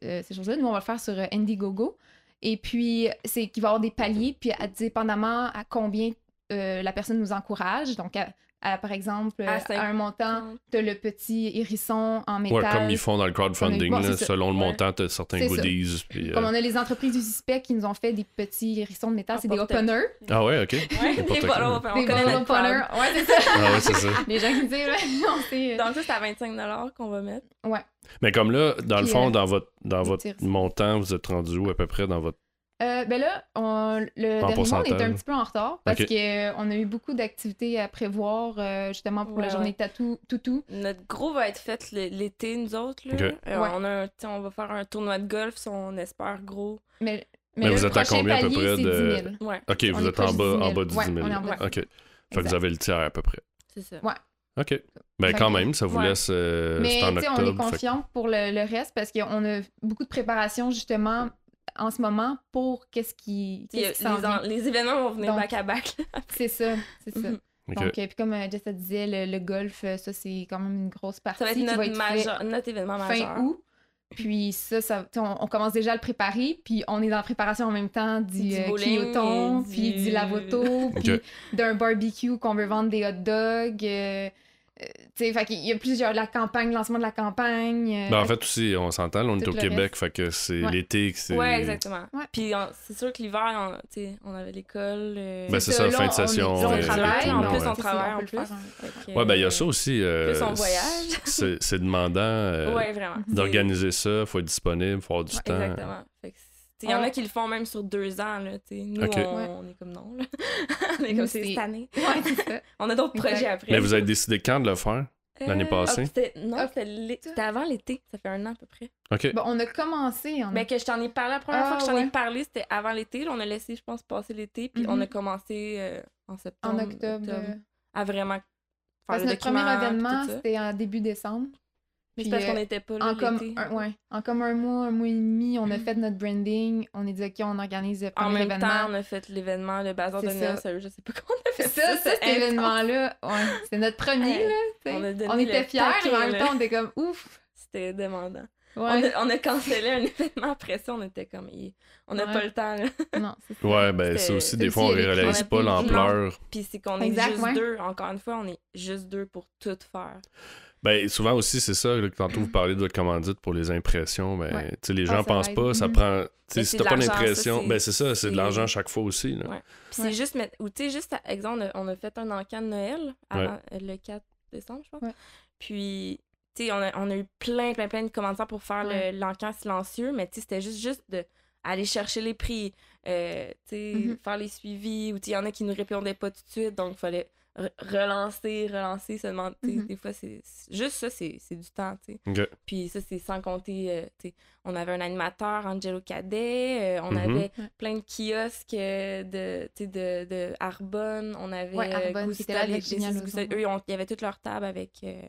euh, ces choses-là. Nous, on va le faire sur euh, Indiegogo. Et puis, c'est qu'il va y avoir des paliers, puis à- dépendamment à combien euh, la personne nous encourage. Donc, à, à, par exemple, À un montant, tu le petit hérisson en métal. Ouais, comme ils font dans le crowdfunding, Bon, là, c'est ça. selon le Ouais. montant, t'as certains C'est ça. goodies. puis, euh, Comme on a les entreprises du CISPEC qui nous ont fait des petits hérissons de métal, c'est des openers. Ah ouais, ok. Ouais, des quoi. ballons, on Des openers. Ouais, c'est ça. Ah ouais, c'est ça. les gens qui disent, ouais, on sait. euh, Donc ça, c'est à 25 qu'on va mettre. Mais comme là, dans le fond, euh, dans votre, dans des votre montant, vous êtes rendu où à peu près dans votre. Euh, ben là, on, le dernier mois, on pourcentage. est un petit peu en retard parce qu'on a eu beaucoup d'activités à prévoir euh, justement pour la journée ouais. tatou, toutou. Notre gros va être fait l'été, nous autres. Là. Euh, Ouais. on, a un- tu sais, on va faire un tournoi de golf, si on espère gros. Mais, Mais là, vous le êtes à combien à peu près de- 10 000. Ouais, Ok, On vous êtes en bas, du 10 000. en bas de 10 Ouais, 000. on est en bas de Ok. Fait que vous avez le tiers à peu près. c'est ça. Ouais. Ok. Ben quand même, ça vous Ouais. laisse. euh, Mais en sais, on est octobre. que- confiante pour le, le reste parce qu'on a beaucoup de préparation justement en ce moment pour qu'est-ce qui, les, vient. en- les événements vont venir back à back. C'est ça, c'est ça. Mhm. Donc, euh, puis comme euh, Jess disait, le, le golf, euh, ça, c'est quand même une grosse partie Ça va être qui notre, va être fait majeur- notre événement majeur. fin août. Puis ça, on, on commence déjà à le préparer, puis on est dans la préparation en même temps du, Du euh, Kyoton, puis du- du lavoto, puis d'un barbecue qu'on veut vendre des hot dogs. euh, euh, tu sais, fait qu'il y a plusieurs... La campagne, le lancement de la campagne. euh, Ben, en fait aussi, on s'entend, on est au Québec, reste. fait que c'est Ouais. l'été que c'est. Ouais, exactement. Ouais. Puis on- c'est sûr que l'hiver, on, on avait l'école. euh, Ben, c'est ça, là, fin de on est- session, là, on euh, travaille, tout, en plus, ouais. on ça, travaille on en plus. que, Ouais, ben il y a ça aussi. euh, Plus on voyage. c'est demandant euh, ouais, vraiment. d'organiser ça, faut être disponible, faut avoir du temps. Exactement. Fait que c'est- Il y en On- a qui le font même sur deux ans. Là. Nous, on, Ouais. on est comme non. Là. on est Nous, comme c'est c'est- cette année. Ouais. On a d'autres projets après. Mais vous avez décidé quand de le faire? l'année Euh, passée? ah, c'était- non, Ah, c'était avant l'été. Ça fait un an à peu près. OK. Bon, on a commencé en Mais que je t'en ai parlé, la première Ah, fois que je t'en ouais. ai parlé, c'était avant l'été. On a laissé, je pense, passer l'été. Puis on a commencé euh, en en septembre. octobre. euh, À vraiment faire Parce le notre premier document, événement, c'était en début décembre. Mais Puis, c'est parce euh, qu'on n'était pas là En comme, un, ouais, en comme un mois, un mois et demi, on a Mhm. fait notre branding. On a dit, OK, on organise le En même temps, on a fait l'événement, le bazar de C'est Noël. je sais pas comment on a fait ça, ça. ça, c'est cet événement-là, ouais, c'est notre premier, là. on était fiers, mais en même temps, on était comme, ouf. C'était demandant. Ouais. On, a, on a cancellé un événement après ça, on était comme, Hi, on n'a Ouais. pas le temps. Là. Non, c'est ça. Ouais, ben ça C'était- aussi, des c'est fois, on des réalise pas l'ampleur. Puis c'est qu'on est juste ouais. deux. Encore une fois, on est juste deux pour tout faire. Ben, souvent aussi, c'est ça, là, que tantôt vous parlez de votre commandite pour les impressions, ben, Ouais. tu sais, les Ah, gens ça pensent pas, ça Mhm. prend... tu sais, Mais si t'as pas c'est- ben c'est ça, c'est de l'argent chaque fois aussi, là. Ouais. Puis Ouais. c'est juste mettre. Ou tu sais, juste, à- exemple, on a, on a fait un encan de Noël avant, euh, le 4 décembre, je pense. Ouais. Puis, tu sais, on a, on a eu plein, plein, plein de commentaires pour faire Ouais. le- l'encan silencieux, mais tu sais, c'était juste, juste de aller chercher les prix, euh, tu sais, Mhm. faire les suivis, ou tu sais, il y en a qui nous répondaient pas tout de suite, donc il fallait relancer, relancer, se demander. Mhm. Des fois, c'est juste ça, c'est c'est du temps, tu sais. OK. Puis ça, c'est sans compter, euh, on avait un animateur, Angelo Cadet, euh, on Mhm. avait plein de kiosques euh, de, tu sais, de, de Arbonne, on avait Ouais, Arbonne, qui était là Gustav avec des- Génial des- Ozon. Eux, ils ont- il y avait toute leur table avec... euh,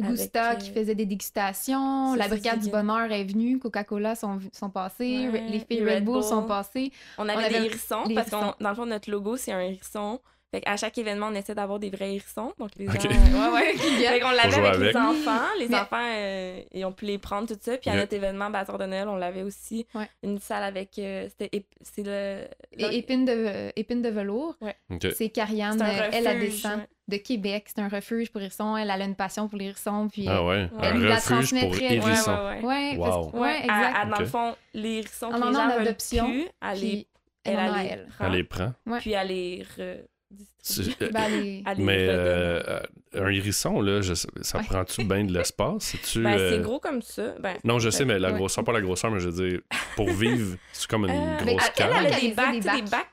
Gusta avec, qui faisait des dégustations, ça, la Brigade du. Bonheur est venue, Coca-Cola sont, sont passés, Ouais, les filles les Red Red Bull sont passées. on avait avait des hérissons, parce que dans le fond, notre logo, c'est un hérisson. Fait qu'à chaque événement, on essaie d'avoir des vrais hérissons. Donc les gens... Ouais, ouais. Fait qu'on l'avait avec, les enfants. Les Mais- enfants, euh, ils ont pu les prendre, tout ça. Puis à notre événement Bazar de Noël, on l'avait aussi. Ouais. Une salle avec... euh, c'était c'est le... Et épine de, épine de velours, OK. c'est Karianne, C'est un euh, elle, refuge, descend ouais. de Québec. C'est un refuge pour hérissons. Elle, elle a une passion pour les hérissons. Puis, Ah ouais, Elle un nous la refuge pour transmettrait. Ouais, hérissons. Ouais, ouais, ouais. ouais, que- ouais, Ouais, exact. à- à- dans le fond, les hérissons On que en les a gens en veulent adoption, plus, elle, elle, a les prend. Ouais. puis elle les just Ben, les- Elle les Mais euh, un hérisson, là, je sais- ça Ouais. prend-tu bien de l'espace? Ben, euh, c'est gros comme ça. Ben, Non, je sais, mais la Ouais. grosseur, pas la grosseur, mais je veux dire, pour vivre, c'est comme une Euh, Mais grosse cage. elle a Des bacs, des des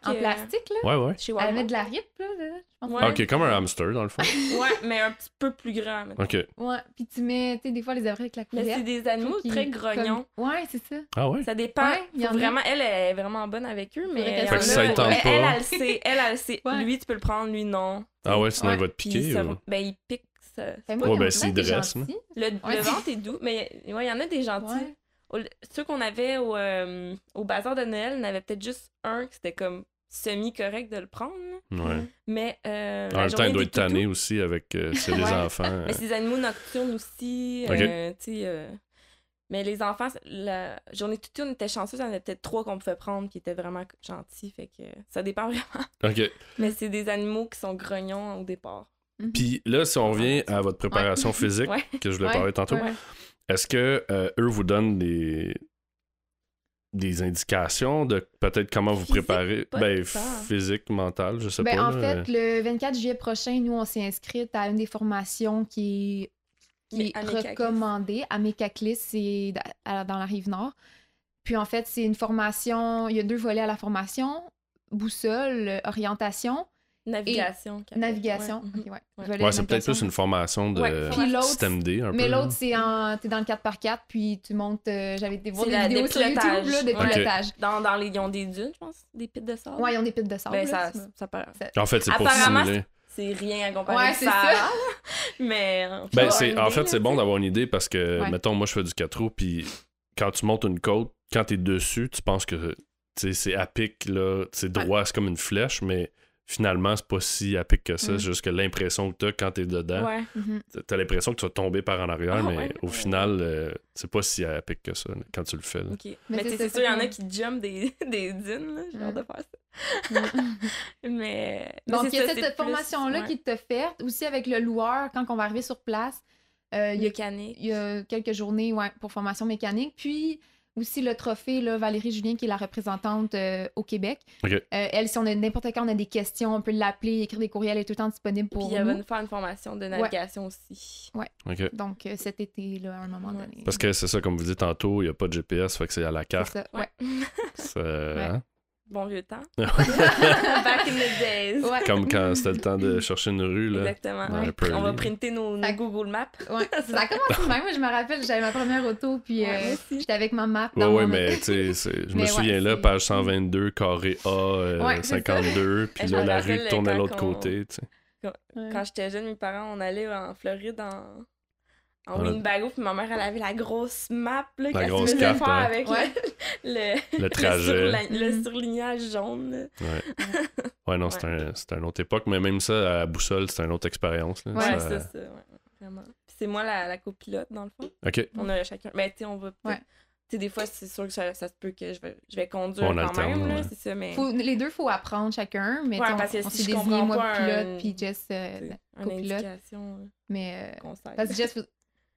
en euh, plastique, là. Ouais, ouais. chez Elle met de la rip, là. Ouais. Ok, comme un hamster, dans le fond. Ouais, mais un petit peu plus grand. mettons. Ok. Ouais, puis tu mets, tu sais, des fois, les oreilles avec la Mais c'est des animaux très grognons. comme- Ouais, c'est ça. Ah ouais? Ça dépend. Vraiment, elle est vraiment bonne avec eux, mais Fait que a- ça, elle, pas. elle, elle le sait. Lui, tu peux le prendre, lui, non. Ah ouais, sinon Ouais. il va te Puis piquer. ça- ou- ben, il pique ça. Ben, Ouais, moi, ben, c'est dresse. Le, Ouais. le ventre est doux, mais ouais, il y en a des gentils. Ouais. Au- ceux qu'on avait au, euh, au bazar de Noël, il y en avait peut-être juste un qui c'était comme semi-correct de le prendre. Ouais. Mais euh, En même temps, il doit être tanné aussi avec euh, Ouais. enfants. euh. Mais c'est des animaux nocturnes aussi. Ok. euh, tu sais, euh, mais les enfants, la journée toutou, on était chanceux, il y en avait peut-être trois qu'on pouvait prendre qui étaient vraiment gentils. Fait que ça dépend vraiment. OK. Mais c'est des animaux qui sont grognons au départ. Mhm. Puis là, si on revient à votre préparation physique, Ouais. que je voulais Ouais, parler tantôt, ouais. est-ce que euh, eux vous donnent des des indications de peut-être comment vous Physique, préparer pas ben physique mental je sais Ben, pas en là, fait, le 24 juillet prochain, nous, on s'est inscrite à une des formations qui est, qui à est recommandée à Mécaclis, c'est dans la rive nord. Puis en fait, c'est une formation, il y a deux volets à la formation boussole, orientation, Navigation. appelle. navigation. Ouais, mhm. Ok, ouais. Ouais. Volet ouais c'est peut-être plus une formation de Ouais, Puis l'autre, système D un Mais l'autre, c'est en. T'es dans le 4x4, puis tu montes. euh, J'avais voir des vidéos sur YouTube, là, des pilotages. Dans, dans les, ils ont des dunes, je pense, des pits de sable. Ouais, ils ont des piles de sable. Ben, ça, ça paraît. en fait c'est pour simuler C'est rien à comparer Ouais, avec c'est ça. ça. Mais. euh, ben c'est en fait c'est bon tu d'avoir une idée parce que Ouais. mettons moi je fais du 4 roues puis quand tu montes une côte quand t'es dessus tu penses que tu sais, c'est à pic là c'est droit c'est comme une flèche mais finalement c'est pas si à pic que ça Mm. c'est juste que l'impression que t'as quand t'es dedans Ouais. Mhm. T'as l'impression que tu vas tomber par en arrière, Ah, mais ouais. au final, euh, c'est pas si à pic que ça quand tu le fais. là. Mais c'est sûr, il y en a qui jumpent des, des dunes, là. J'ai hâte Mm. de faire ça. Mais. mais Donc, c'est il y a ça, cette formation-là ouais. qui te fait. Aussi, avec le loueur, quand on va arriver sur place, euh, il y a Mécanique. il y a quelques journées ouais, pour formation mécanique. Puis aussi le trophée, là, Valérie Julien, qui est la représentante euh, au Québec. Euh, elle, si on a n'importe quand on a des questions, on peut l'appeler, écrire des courriels, elle est tout le temps disponible Puis pour il va nous. nous faire une formation de navigation aussi. OK. Donc euh, cet été, là, à un moment Ouais. donné. Parce que c'est ça, comme vous dites tantôt, il n'y a pas de GPS, fait que c'est à la C'est carte. ça, ouais. Euh? Bon vieux temps. Back in the days. Ouais. Comme quand c'était le temps de chercher une rue. Là. Exactement. On va printer nos, nos Ça- Google Maps. Ouais. Ça a commencé de même. Moi, je me rappelle, j'avais ma première auto, puis Ouais, euh, j'étais avec ma map. Ouais, dans ouais, mais tu sais, c'est- je me souviens là, page 122, carré A, euh, Ouais, c'est ça. 52, puis Je là, la rue tourne à l'autre côté. tu sais. Ouais. Quand j'étais jeune, mes parents, on allait en Floride en, en Ouais. Winnebago, puis ma mère, elle avait la grosse map là, La qu'elle grosse se faisait carte, faire ouais. avec Ouais. le, le, Le trajet. surla- le Mhm. surlignage jaune. Ouais. ouais, non, c'était un- c'était une autre époque, mais même ça, à Boussole, c'était une autre expérience. Là. Ouais, Ça- c'est ça, ouais, vraiment. Puis c'est moi la, la copilote, dans le fond. OK. On a chacun. Mais tu sais, on va. peut-être-. Tu sais, des fois, c'est sûr que ça, ça se peut que je vais, je vais conduire On quand alterne, même, là, ouais. c'est ça, mais. Faut- les deux, il faut apprendre chacun, mais Ouais, tu sais, parce que on, on si s'est je désigné, comprends moi, pas pilote, un- puis Jess, euh, copilote. mais... euh, parce que Jess, faut-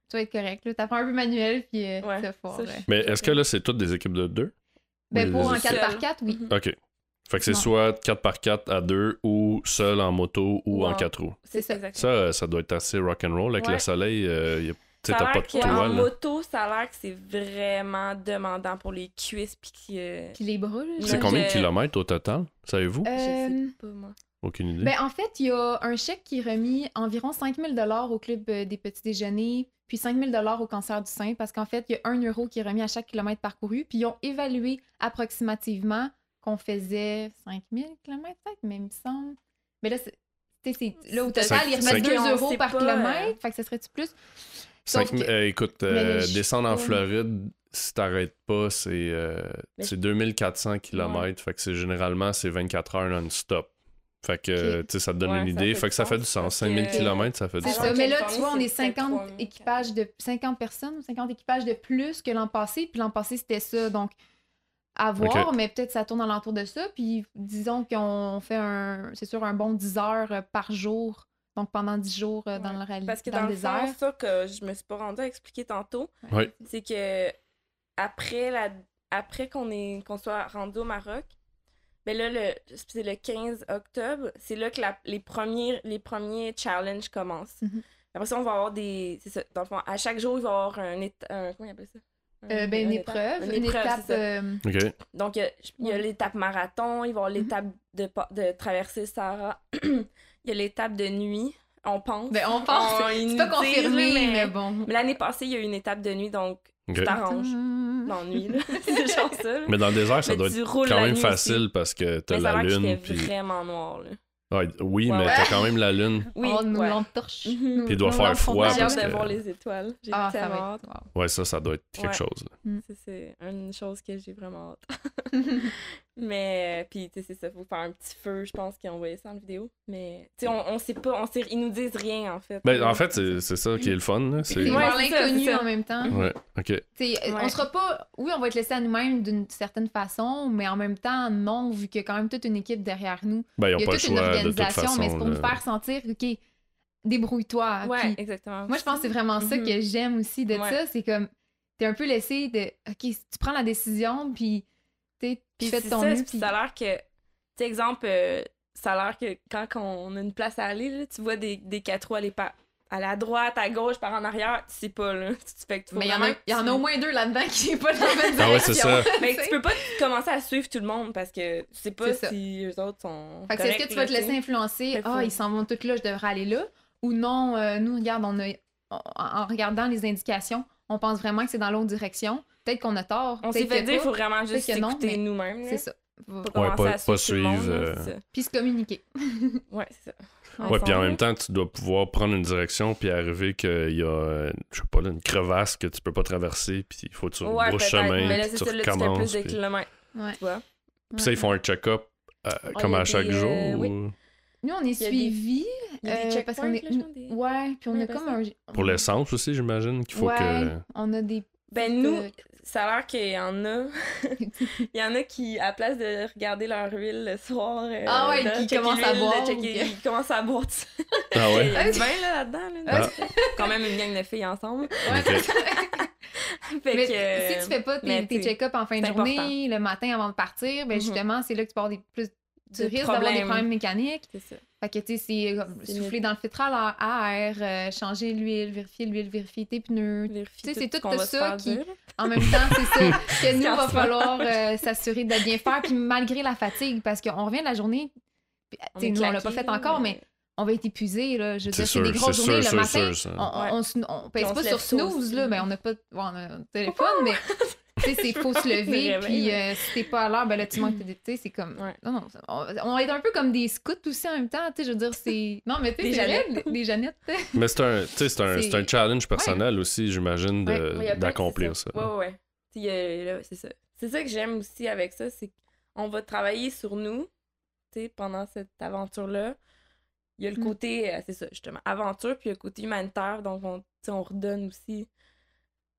tu vas être correct, là. T'apprends un peu manuel, puis euh, Ouais, c'est fort. ça, ouais. je- Mais est-ce que là, c'est toutes des équipes de deux? Ben, pour équipes. 4x4, oui. Mhm. OK. Fait que c'est Non. soit 4x4 à deux ou seul en moto ou en en- 4 roues. C'est ça. exactement. Ça, ça doit être assez rock'n'roll. Avec Ouais. le soleil, euh, y a- tu Ça pas de toit. En moto, ça a l'air que c'est vraiment demandant pour les cuisses. Puis que, euh, Puis les bras, là. C'est combien de je- kilomètres au total? Savez-vous? Euh, Je sais pas, moi. Aucune idée. Ben, en fait, il y a un chèque qui est remis environ 5000 dollars au club des petits déjeuners, puis 5000 dollars au cancer du sein, parce qu'en fait, il y a un euro qui est remis à chaque kilomètre parcouru, puis ils ont évalué approximativement qu'on faisait 5000 kilomètres, peut-être, mais il me semble. Mais là, c'est- là au total, ils remettent cinq- 2 On euros par pas, euh, kilomètre, fait que ça serait-tu plus? Que- euh, écoute, euh, descendre en ouais. Floride, si t'arrêtes pas, c'est euh, c'est 2400 km. Fait que c'est généralement c'est 24 heures non-stop. Fait que, tu sais, ça te donne Ouais, une idée. fait Fait que ça fait du sens, sens. parce 5000 que- km, ça fait du sens. ça, mais là, tu vois, on est c'est peut-être 50 trois mille équipages de 50 personnes, 50 équipages de plus que l'an passé, puis l'an passé, c'était ça. Donc, à voir, mais peut-être ça tourne alentour de ça. Puis, disons qu'on fait un, c'est sûr, un bon 10 heures euh, par jour. Donc, pendant 10 jours euh, dans Ouais. le rallye, Parce que dans, dans, le le désert. ça que je me suis pas rendue à expliquer tantôt, Oui. c'est que après la après qu'on est qu'on soit rendu au Maroc, ben là le c'est le 15 octobre, c'est là que la- les premiers les premiers challenges commencent. Mhm. Après ça, on va avoir des c'est ça, dans le fond, à chaque jour, il va y avoir un, éta- un comment il appelle ça? Un- Euh, ben, un une épreuve, une une épreuve, étape. euh, OK. Donc, il y a- il y a Ouais. l'étape marathon, il va y avoir l'étape de, traverser Sahara. il y a l'étape de nuit, on pense. ben, on pense. C'est pas confirmé, mais- mais, bon. Mais l'année passée, il y a eu une étape de nuit, donc OK. tu t'arranges nuit. là. c'est genre ça. là. Mais dans le désert, ça Mais doit être quand même facile aussi. parce que t'as la lune. Puis... vraiment noir. Là. Ouais, oui, mais Ouais. t'as quand même la lune. Oui, Oh, nos ouais. lampes torches. Mhm. Nos- Puis il doit nos faire froid. J'ai parce hâte de que- voir les étoiles. J'ai Ah, ça tellement hâte. wow. Ouais, ça, ça doit être quelque Ouais. chose. là. Ça, C'est une chose que j'ai vraiment hâte. Mais, euh, puis, tu sais, c'est ça. Faut faire un petit feu, je pense, qu'ils ont envoyé ça en vidéo. Mais, tu sais, on, on sait pas, on sait, ils nous disent rien, en fait. Ben, en fait, c'est c'est ça qui est le fun. là, C'est Ouais, c'est ça, l'inconnu en même temps. Ouais, ok. Ouais. On sera pas. Oui, on va être laissé à nous-mêmes d'une certaine façon, mais en même temps, non, vu qu'il y a quand même toute une équipe derrière nous. Ben, ils Il y n'ont a pas le toute une choix de toute organisation, façon. mais c'est pour nous là. faire sentir, OK, débrouille-toi. Ouais, Puis exactement. moi, je pense que c'est vraiment ça Mhm. que j'aime aussi de Ouais. ça. C'est comme, t'es un peu laissé de, OK, tu prends la décision, puis t'sais, Puis fais ton ça, mieux. puis ça a l'air que, tu sais, exemple, euh, ça a l'air que quand on a une place à aller, là, tu vois des, des quatre roues aller, par, aller à droite, à gauche, par en arrière, tu sais pas, là. Tu fais que tu Mais il y, en a- il y en a au moins deux là-dedans qui n'est pas dans la même Ah ouais, c'est direction. ça. Mais tu peux pas commencer à suivre tout le monde parce que tu sais pas si eux autres sont. Fait que est-ce que tu vas te laisser influencer? Ah, faut- ils s'en vont tous là, je devrais aller là. Ou non, euh, nous, regarde, on a, en regardant les indications, on pense vraiment que c'est dans l'autre direction. Peut-être qu'on a tort. On s'est fait dire, il faut vraiment juste mais nous-mêmes. C'est ça. Pas Ouais, pas- à pas suivre euh. Puis se communiquer. Ouais, c'est ça. Ouais, puis en même temps, tu dois pouvoir prendre une direction puis arriver qu'il y a, je sais pas, là, une crevasse que tu peux pas traverser, puis il faut que tu Ouais, chemin, Mais là, puis c'est tu ça, là, tu fais recommences. plus de puis- kilomètres, Ouais. tu vois. Puis ça, ils font un check-up euh, comme y a à chaque des, jour. euh, oui. Ou- Nous, on est Il suivis. Il euh, parce qu'on est. là, des- Ouais, puis on Ouais, a comme ça. un. Pour l'essence aussi, j'imagine qu'il faut ouais, que. on a des. Ben, nous, euh, ça a l'air qu'il y en a. Il y en a qui, à place de regarder leur huile le soir, euh, Ah ouais, qui commencent à boire, checker- Ils commencent à boire. Ah Il ouais? y a du vin là, là-dedans. Là, Ah. Quand même une gang de filles ensemble. Ok. Fait Mais que, euh, si tu fais pas tes, tes check-up en fin de journée, le matin avant de partir, ben Mhm. justement, c'est là que tu peux avoir des plus tu risques d'avoir des problèmes. mécaniques. C'est ça. Fait que, tu sais, c'est souffler dans le filtrage à air, euh, changer l'huile, vérifier l'huile, vérifier tes pneus. Tu sais, c'est tout ça qui- dire. En même temps, c'est ça que nous, va falloir euh, s'assurer de bien faire. Puis malgré la fatigue, parce qu'on revient de la journée, tu sais, nous, on l'a pas fait encore, mais on va être épuisé. Là. Je veux C'est dire, c'est des sûr, grosses c'est journées sûr, le matin. sûr, ça. On, on, on se- on pèse on pas sur snooze, là, ben on n'a pas bon, on a un téléphone, mais tu sais, c'est faut se lever, Le puis euh, si t'es pas à l'heure, ben là, tu manques de. Tu sais, c'est comme. Ouais. Non, non, on, être un peu comme des scouts aussi en même temps, tu sais, je veux dire, c'est. Non, mais tu sais, Des c'est vrai, Jeannettes. des- Jeannettes. Mais c'est un, tu sais, c'est un, un challenge personnel aussi, j'imagine, Ouais, d'accomplir c'est ça. Ouais, ouais, là, C'est ça. C'est ça que j'aime aussi avec ça, c'est qu'on va travailler sur nous, tu sais, pendant cette aventure-là. Il y a le Mm. côté, euh, c'est ça, justement, aventure, puis il y a le côté humanitaire, donc on, on redonne aussi.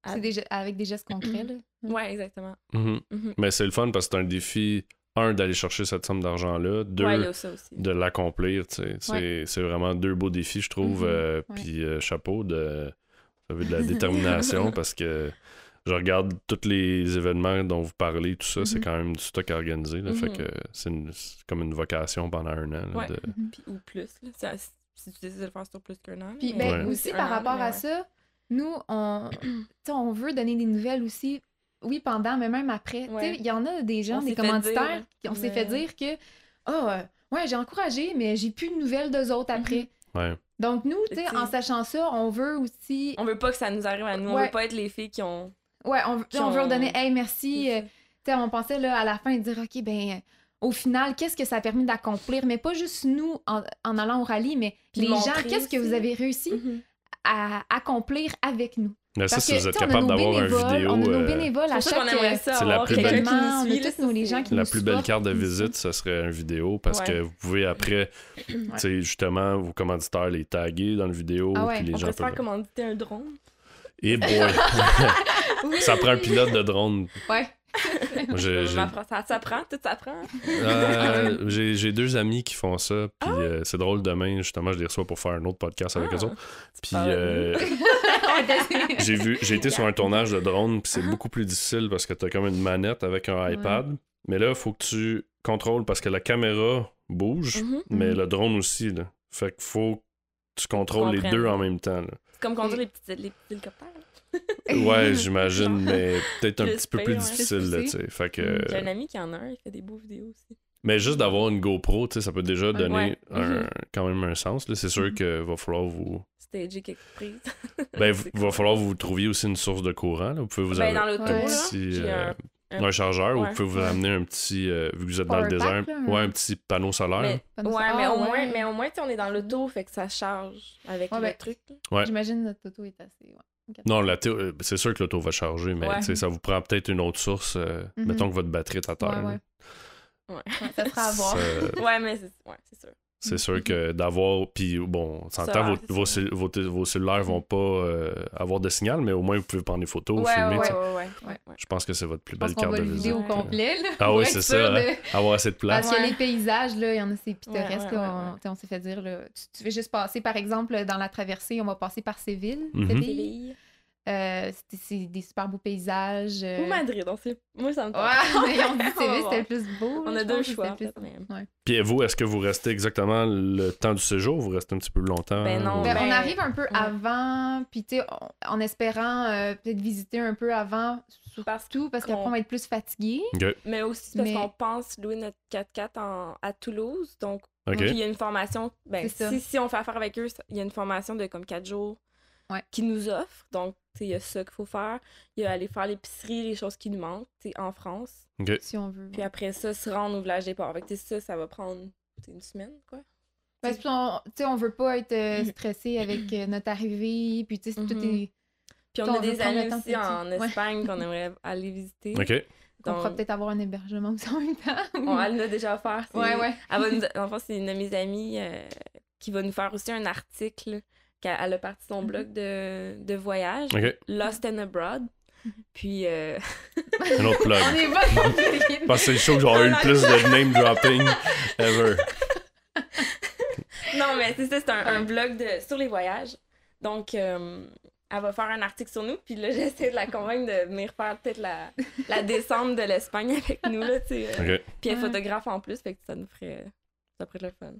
à- C'est des avec des gestes concrets, là. Ouais, exactement. Mhm. Mhm. Mais c'est le fun parce que c'est un défi, un, d'aller chercher cette somme d'argent-là, deux, Ouais, de l'accomplir. tu sais. C'est c'est vraiment deux beaux défis, je trouve. Euh, ouais. Puis euh, chapeau de, vous avez de la détermination parce que je regarde tous les événements dont vous parlez, tout ça, c'est Mhm. quand même du stock à organiser. Là, Fait Mhm. que c'est comme une vocation pendant un an. là, Ouais. de- Puis, ou plus, là. Si tu décides de le faire sur plus qu'un an. Puis mais- ben, Ouais. aussi par an, rapport à ouais. ça, nous, on, tu sais, on veut donner des nouvelles aussi. Oui, pendant, mais même après. Tu sais, Ouais. Il y en a des gens, On des commanditaires, qui on s'est mais- fait dire que Ah, euh, ouais, j'ai encouragé, mais j'ai plus de nouvelles d'eux autres après. Ouais. Donc, nous, en sachant ça, on veut aussi. On veut pas que ça nous arrive à nous. On veut pas être les filles qui ont. Ouais, on, veut- on veut ont- leur donner Hey, merci. Euh, ça. tu sais, on pensait là, à la fin dire OK, ben. euh, Au final, qu'est-ce que ça a permis d'accomplir? Mais pas juste nous en, en allant au rallye, mais Puis les gens, qu'est-ce que vous avez réussi Mhm. à accomplir avec nous? Mais ça, Parce si que, vous êtes capable nos d'avoir un bénévoles, vidéo, On a nos euh, bénévoles à ça chaque ça. c'est la plus belle- qui nous suit, là, tous nos- les ça, gens c'est- qui la nous plus belle carte de visite, ce serait une vidéo parce Ouais. que vous pouvez après, tu sais, justement, vos commanditaires les taguer dans le vidéo, Ah ouais, puis les On gens faire commanditer un drone. Et boy! ça prend un pilote de drone. Ouais. Moi, j'ai- j'ai- Ça, ça s'apprend, tout s'apprend. Euh, j'ai j'ai deux amis qui font ça, Ah puis euh, c'est drôle, demain, justement, je les reçois pour faire un autre podcast avec Ah, eux autres. Puis parles de euh, j'ai vu, j'ai été sur un tournage de drone, puis c'est beaucoup plus difficile parce que t'as comme une manette avec un Ouais. iPad. Mais là, il faut que tu contrôles parce que la caméra bouge, Mhm. mais Mhm. le drone aussi. Là. Fait qu'il faut que tu contrôles les deux en même temps. là. Comme conduire les petits, les petits hélicoptères. Ouais, j'imagine, mais peut-être un petit peu plus ouais. difficile. Là, Plus tu sais. fait que, J'ai un ami qui en a un, il fait des beaux vidéos aussi. mais juste d'avoir une GoPro, tu sais, ça peut déjà donner Ouais. un- Mhm. quand même un sens. là. C'est sûr Mhm. qu'il va falloir vous. Stager quelques prises. Ben, il va falloir vous trouver aussi une source de courant. là. Vous pouvez vous Ben, avoir dans l'auto, petit, euh, un chargeur ou vous pouvez vous amener un petit, euh, vu que vous êtes dans le désert, pack, là, un- ouais, un petit panneau solaire. Mais, de- ouais, Ah, mais au ouais. moins, mais au moins, on est dans l'auto, fait que ça charge avec Ouais, le ben, truc. J'imagine notre auto est assez. ouais. Non, euh, c'est sûr que l'auto va charger, mais ça vous prend peut-être une autre source. euh, Mhm. Mettons que votre batterie est à terre. Ouais, ouais. Ouais. Ouais, ça sera à voir. Ouais, mais c'est ouais, c'est sûr. C'est sûr que d'avoir. Puis bon, on s'entend, vos, vos, vos, vos cellulaires vont pas euh, avoir de signal, mais au moins vous pouvez prendre des photos, Ouais, filmer. ouais, ouais, ouais, ouais, ouais. Je pense que c'est votre plus belle carte va de le visite. au Ouais. complet. Là, Ah oui, c'est ça. de- hein. Avoir assez de place. Parce que les paysages, là, il y en a, c'est pittoresque. Ouais, ouais, là, ouais, on, s'est fait dire, là, tu, tu fais juste passer, par exemple, dans la traversée, on va passer par Séville. Mhm. Séville. Séville. Euh, c'était- c'est des super beaux paysages. euh, Ou Madrid, on sait. Moi, ça me tente. Ouais, mais on dit c'était le plus beau. On a deux choix, plus- ouais. Puis vous, est-ce que vous restez exactement le temps du séjour ou vous restez un petit peu plus longtemps? Ben non, ou- Ben, on Ben, arrive un peu ouais. avant, puis tu sais, en espérant euh, peut-être visiter un peu avant, Parce surtout parce qu'après qu'on- on va être plus fatigué. Mais aussi parce Mais- qu'on pense louer notre 4x4 en- à Toulouse. Donc, il y a une formation. Ben, si, si on fait affaire avec eux, il y a une formation de comme 4 jours Ouais. qu'ils nous offrent. Donc, il y a ça qu'il faut faire. Il y a aller faire l'épicerie, les choses qui nous manquent en France. Si on veut. Puis après ça, se rendre au village des ports. Fait que, ça, ça va prendre une semaine, quoi. Parce qu'on on veut pas être euh, Mhm. stressé avec euh, notre arrivée, puis tu sais, tout Mhm. est. Puis on On a des amis aussi en Ouais. Espagne qu'on aimerait aller visiter. Ok. On pourra Donc, peut-être avoir un hébergement aussi en même temps. on, elle l'a déjà offert. ouais, ouais. Elle va nous, en fait, c'est une de mes amies euh, qui va nous faire aussi un article. Qu'elle elle a parti son blog de, de voyage. Lost and Abroad. Puis, euh, Un autre plug. On est pense que c'est le show que j'aurais eu le plus de name dropping ever. non, mais c'est ça, c'est un, un blog de, sur les voyages. Donc, euh, elle va faire un article sur nous. Puis là, j'essaie de la convaincre de venir faire peut-être la, la descente de l'Espagne avec nous. Là, tu sais, euh. Puis elle est photographe en plus, fait que ça nous ferait, ça être le fun.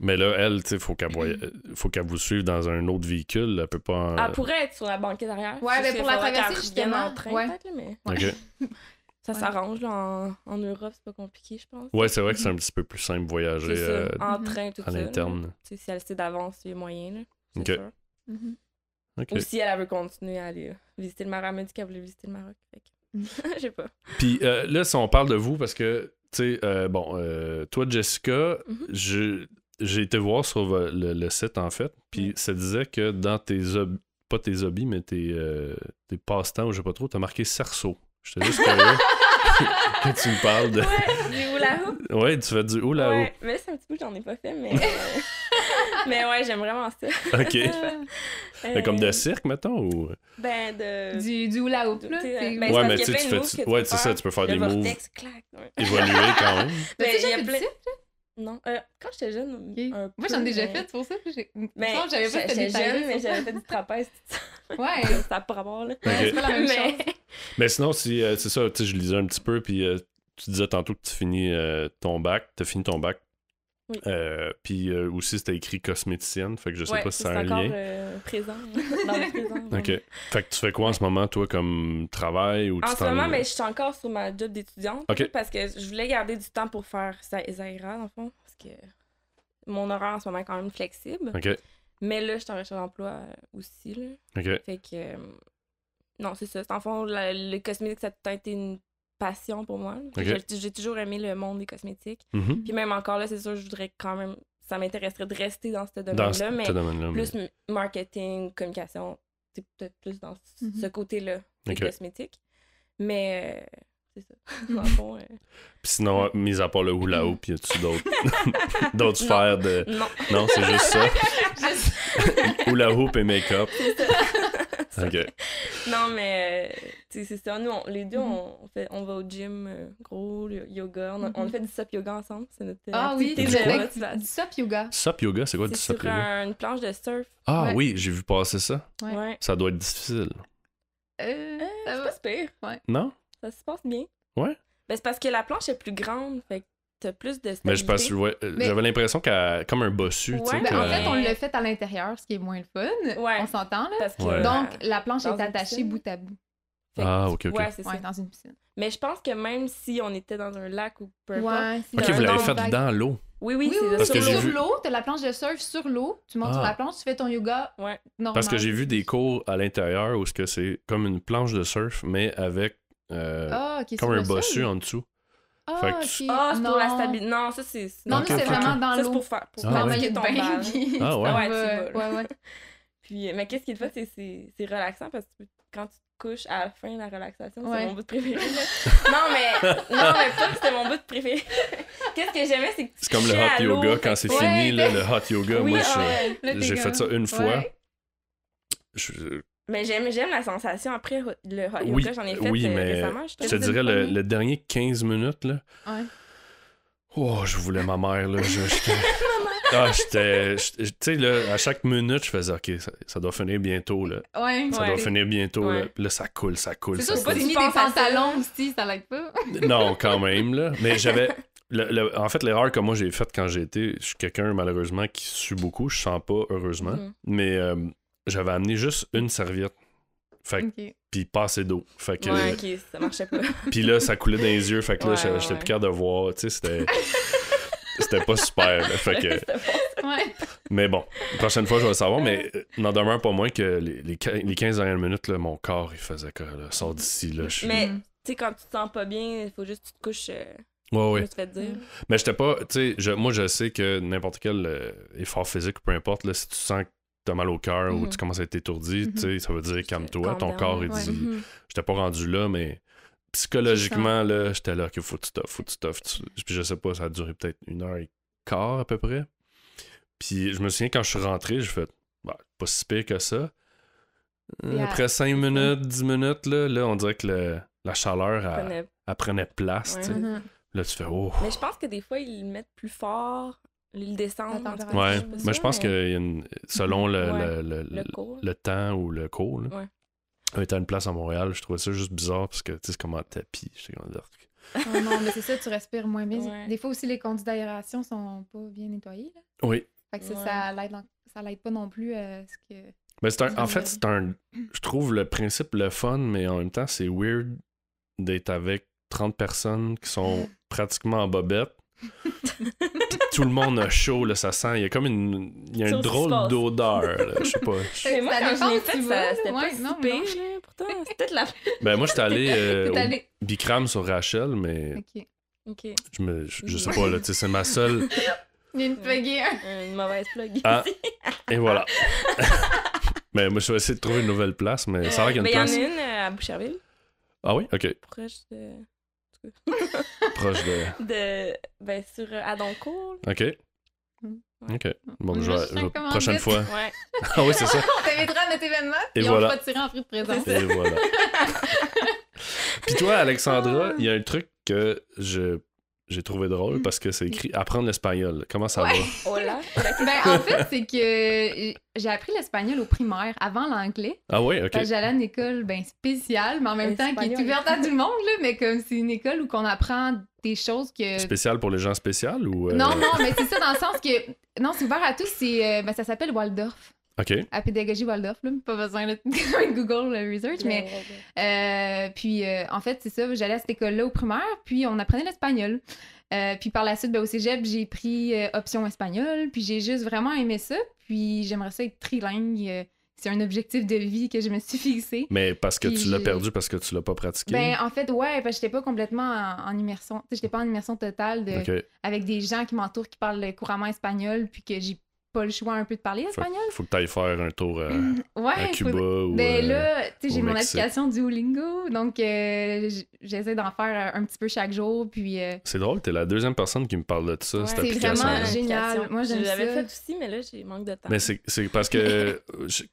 Mais là, elle, tu sais, faut qu'elle voya- faut qu'elle vous suive dans un autre véhicule. Elle peut pas. en- Elle pourrait être sur la banquette arrière. Ouais, Juste ben, pour la traversée, justement, en train, ouais. mais ça Ouais. s'arrange. là, En, en Europe, c'est pas compliqué, je pense. Ouais, c'est vrai que c'est un petit peu plus simple voyager euh, en Mhm. train, tout à l'interne. Tu sais, Si elle sait d'avance, il y a moyen. Là, c'est Ok. sûr. Mhm. Ok. Ou si elle, veut continuer à aller euh, visiter le Maroc. Elle m'a dit qu'elle voulait visiter le Maroc. que- Mhm. Je sais pas. Puis euh, là, si on parle de vous, parce que, tu sais, euh, bon, euh, toi, Jessica, je- j'ai été voir sur vo- le, le site, en fait, puis ça disait que dans tes hobbies, pas tes hobbies, mais tes, euh, tes passe-temps, ou je sais pas trop, t'as marqué cerceau. J'étais juste curieux que tu me parles de... Ouais, du hula hoop. Ouais, tu fais du oula Ouais, mais c'est un petit peu, j'en ai pas fait, mais. euh, mais ouais, j'aime vraiment ça. Ok. Mais comme de Euh, cirque, mettons, ou... Ben, de. Du, du hula hoop, du- là. tu sais, c'est- ben, c'est Ouais, mais tu fais... tu Ouais, peux c'est ça, faire. tu peux faire le des moves clac. ouais. évoluer quand même. T'as-tu Ben, déjà il y a plein-? Non, euh, quand j'étais jeune, un Moi, j'en ai déjà mais- fait, c'est pour ça que j'ai. Mais Non, j'avais pas j'étais fait jeune, mais j'avais fait du trapèze. ça. Ouais. Ça n'a pas rapport, là. C'est pas la même mais... chose. Mais sinon, si, euh, c'est ça, tu sais, je lisais un petit peu, puis euh, tu disais tantôt que tu finis euh, ton bac, t'as fini ton bac. Oui. Euh, puis euh, aussi, c'était écrit cosméticienne, fait que je sais ouais, pas si c'est un encore lien. euh, présent. dans le présent. Ok. Fait que tu fais quoi en ce moment, toi, comme travail ou tu En ce moment, ben, je suis encore sur ma job d'étudiante. Ok. Parce que je voulais garder du temps pour faire ça Zaira, dans le fond. Parce que mon horaire en ce moment est quand même flexible. Ok, Mais là, je suis en recherche d'emploi euh, aussi. Là. ok. Fait que. euh, non, c'est ça. En fond, la- le cosmétique, ça a tout le temps été une passion pour moi. J'ai- toujours aimé le monde des cosmétiques. Mhm. Puis même encore là, c'est sûr, je voudrais quand même. Ça m'intéresserait de rester dans ce domaine-là, mais plus marketing, communication, c'est peut-être plus dans ce- Mhm. ce côté-là des cosmétiques. Mais euh, c'est ça. Dans le fond, euh, Puis sinon, mis à part le hula hoop, y a-tu d'autres d'autres sphères de. non. Non, c'est juste ça. Juste- hula hoop et make-up. Non, mais euh, tu sais, c'est ça. Nous, on- les deux, Mhm. on, on fait, on va au gym, euh, gros, le yoga. On Mhm. fait du SUP yoga ensemble. C'est notre euh, Ah oui, Du c'est de SUP yoga. Sup yoga, c'est quoi du C'est sup sur yoga? un- une planche de surf. Ah Ouais. oui, j'ai vu passer ça. Ouais. Ça doit être difficile. Euh, ça c'est va. pas pire. Non? Ça se passe bien. Ouais. Ben, c'est parce que la planche est plus grande. Fait t'as plus de Mais je pense, stabilité. ouais, euh, Mais- j'avais l'impression qu'elle comme un bossu. Ouais, Ben, que- en fait, on l'a fait à l'intérieur, ce qui est moins le fun. Ouais. On s'entend, là. Parce que, Ouais. Donc, euh, la planche dans est attachée bout à bout. fait Ah, ok, ok. Ouais, c'est Ouais, ça. dans une piscine. Mais je pense que même si on était dans un lac ou peu importe. Ouais, c'est Ok, vous l'avez fait vague. dans l'eau. Oui, oui, Oui, c'est oui, Parce sur l'eau. sur vu- l'eau, t'as la planche de surf sur l'eau, tu montes Ah. sur la planche, tu fais ton yoga Ouais. normal. Parce que j'ai vu des cours à l'intérieur où ce que c'est comme une planche de surf, mais avec euh, Ah, comme un bossu en dessous. Ah, Fait que tu- ok. Ah, c'est pour la Non. stabilité. Non, ça, c'est. Non, Ok, nous, c'est vraiment dans Ça, c'est l'eau. pour faire. Pour Ah, ouais. ton bain, puis- Ah ouais. Ouais, tu Ouais, vas, là. ouais, ouais. Puis, mais qu'est-ce qui est le fun, c'est c'est c'est relaxant parce que quand tu te couches à la fin de la relaxation, Ouais. c'est mon bout préféré. non, mais, non, mais pas que c'était mon bout préféré. qu'est-ce que j'aimais, c'est que tu C'est comme le hot l'eau, yoga fait quand c'est fini, là, le hot yoga. Oui, moi, j'ai fait ça une fois. Je- Mais j'aime j'aime la sensation après le hot Oui, j'en ai fait oui, euh, mais récemment. je te dirais le, dernier 15 minutes, là. Ouais. Oh, je voulais ma mère, là. je- Ah, j'étais. Tu sais, là, à chaque minute, je faisais, OK, ça, ça doit finir bientôt, là. Ouais. Ça Ouais. doit finir bientôt, là. Puis là, ça coule, ça coule, C'est ça sûr, pas mis des pantalons aussi, ça l'aide pas. Non, quand même, là. Mais j'avais. le- le- en fait, l'erreur que moi j'ai faite quand j'ai été, je suis quelqu'un malheureusement qui sue beaucoup, je sens pas, heureusement. Mhm. Mais euh, j'avais amené juste une serviette. Fait puis pas assez d'eau. Fait que. Ouais, ok, ça marchait pas. Puis là, ça coulait dans les yeux. Fait que là, Ouais, j'étais ouais, j'étais ouais. plus capable de voir. Tu sais, c'était. C'était pas super. là. Fait que. Ouais. Mais bon, la prochaine fois, je vais le savoir. Mais euh, n'en demeure pas moins que les, les, quin- les 15 dernières minutes, là, mon corps, il faisait que. Là, sors d'ici. Là, je Mais, Mm. tu sais, quand tu te sens pas bien, il faut juste que tu te couches. euh, Ouais, je ouais. dire. Mais j'étais pas. Tu sais, je- moi, je sais que n'importe quel euh, effort physique, peu importe, là, si tu sens que t'as mal au cœur ou Mhm. tu commences à être étourdi, sais, ça veut dire calme-toi. Calm Ton corps, il ouais. dit. Mhm. J'étais pas rendu là, mais psychologiquement, là, j'étais là, qu'il faut que tu toffes, faut que tu toffes. Tu- Puis je sais pas, ça a duré peut-être une heure et quart à peu près. Puis je me souviens, quand je suis rentré, j'ai fait, bah, pas si pire que ça. Euh, Yeah, Après 5 minutes, 10 minutes, là, là on dirait que le- la chaleur, elle, prenait place. Ouais. Mhm. Là, tu fais, oh. Mais je pense que des fois, ils le mettent plus fort, ils le descendent. La en tout cas, température. Ouais, je mais je pense mais que y a une- selon le, Ouais. le, le, Le temps ou le cours, là, Ouais. on était à une place à Montréal, je trouvais ça juste bizarre parce que tu sais, c'est comme un tapis. Comme, Arc. Oh non, mais c'est ça, tu respires moins bien. Ouais. Des fois aussi, les conduits d'aération sont pas bien nettoyés. Là. Oui. Fait que ça, Ouais. ça l'aide en- ça l'aide pas non plus à ce que. Mais c'est un, en fait, c'est un. Je trouve le principe le fun, mais en même temps, c'est weird d'être avec 30 personnes qui sont pratiquement en bobette. Tout le monde a chaud, là, ça sent. Il y a comme une. Il y a une se drôle d'odeur, Je sais pas. Mais moi, Ça quand je l'ai fait, ça- c'était ouais, pas non, si pire. Pourtant, c'était peut-être la... Ben, moi, j'étais allé euh, au Bicram sur Rachel, mais Ok. OK. je, me, je, je sais pas, là, tu sais, c'est ma seule. Il y a une pluguée. hein. Une mauvaise plug. Ah, et voilà. mais moi, je vais essayer de trouver une nouvelle place, mais ça a l'air qu'il y Mais a il y une en place. a une euh, à Boucherville, Ah oui, ok. proche de... Proche de. de... Ben, sur euh, Adoncourt. là. Ok. Mm. Ok. Bon, On je va vais, prochaine fois. Ouais. Ah oui, c'est ça. On t'invitera à notre événement. Et Et voilà. on va te tirer en fruit de présence. Et voilà. Puis toi, Alexandra, Ah. il y a un truc que je j'ai trouvé drôle parce que c'est écrit apprendre l'espagnol. Comment ça va? Oh là. Ben, en fait, c'est que j'ai appris l'espagnol au primaire avant l'anglais. Ah oui, ok. J'allais à une école ben, spéciale, mais en même temps qui est ouverte à tout le monde, là, mais comme c'est une école où qu'on apprend des choses que. Spécial pour les gens spéciaux ou. euh, Non, non, mais c'est ça dans le sens que. Non, c'est ouvert à tous, c'est, euh, ben, ça s'appelle Waldorf, Ok. à pédagogie Waldorf, là. Pas besoin de Google euh, Research, mais. Euh, puis, euh, en fait, c'est ça, j'allais à cette école-là au primaire, puis on apprenait l'espagnol. Euh, puis par la suite, ben, au cégep, j'ai pris euh, option espagnol, puis j'ai juste vraiment aimé ça, puis j'aimerais ça être trilingue. euh, c'est un objectif de vie que je me suis fixé. Mais parce que Puis tu l'as perdu parce que tu l'as pas pratiqué? Ben, en fait, ouais, parce que j'étais pas complètement en, en immersion. Tu sais, j'étais pas en immersion totale de, avec des gens qui m'entourent qui parlent couramment espagnol, puis que j'ai pas le choix un peu de parler Faut, espagnol? faut que tu ailles faire un tour euh, Ouais, à faut- Cuba ou. Ben euh, là, tu sais, j'ai mon application Duolingo, donc euh, j'essaie d'en faire un petit peu chaque jour, puis euh, C'est drôle, t'es la deuxième personne qui me parle de ça, Ouais. cette C'est application. vraiment là. génial. Moi, j'aime Je l'avais ça. fait aussi, mais là, j'ai manque de temps. Mais c'est c'est parce que. euh,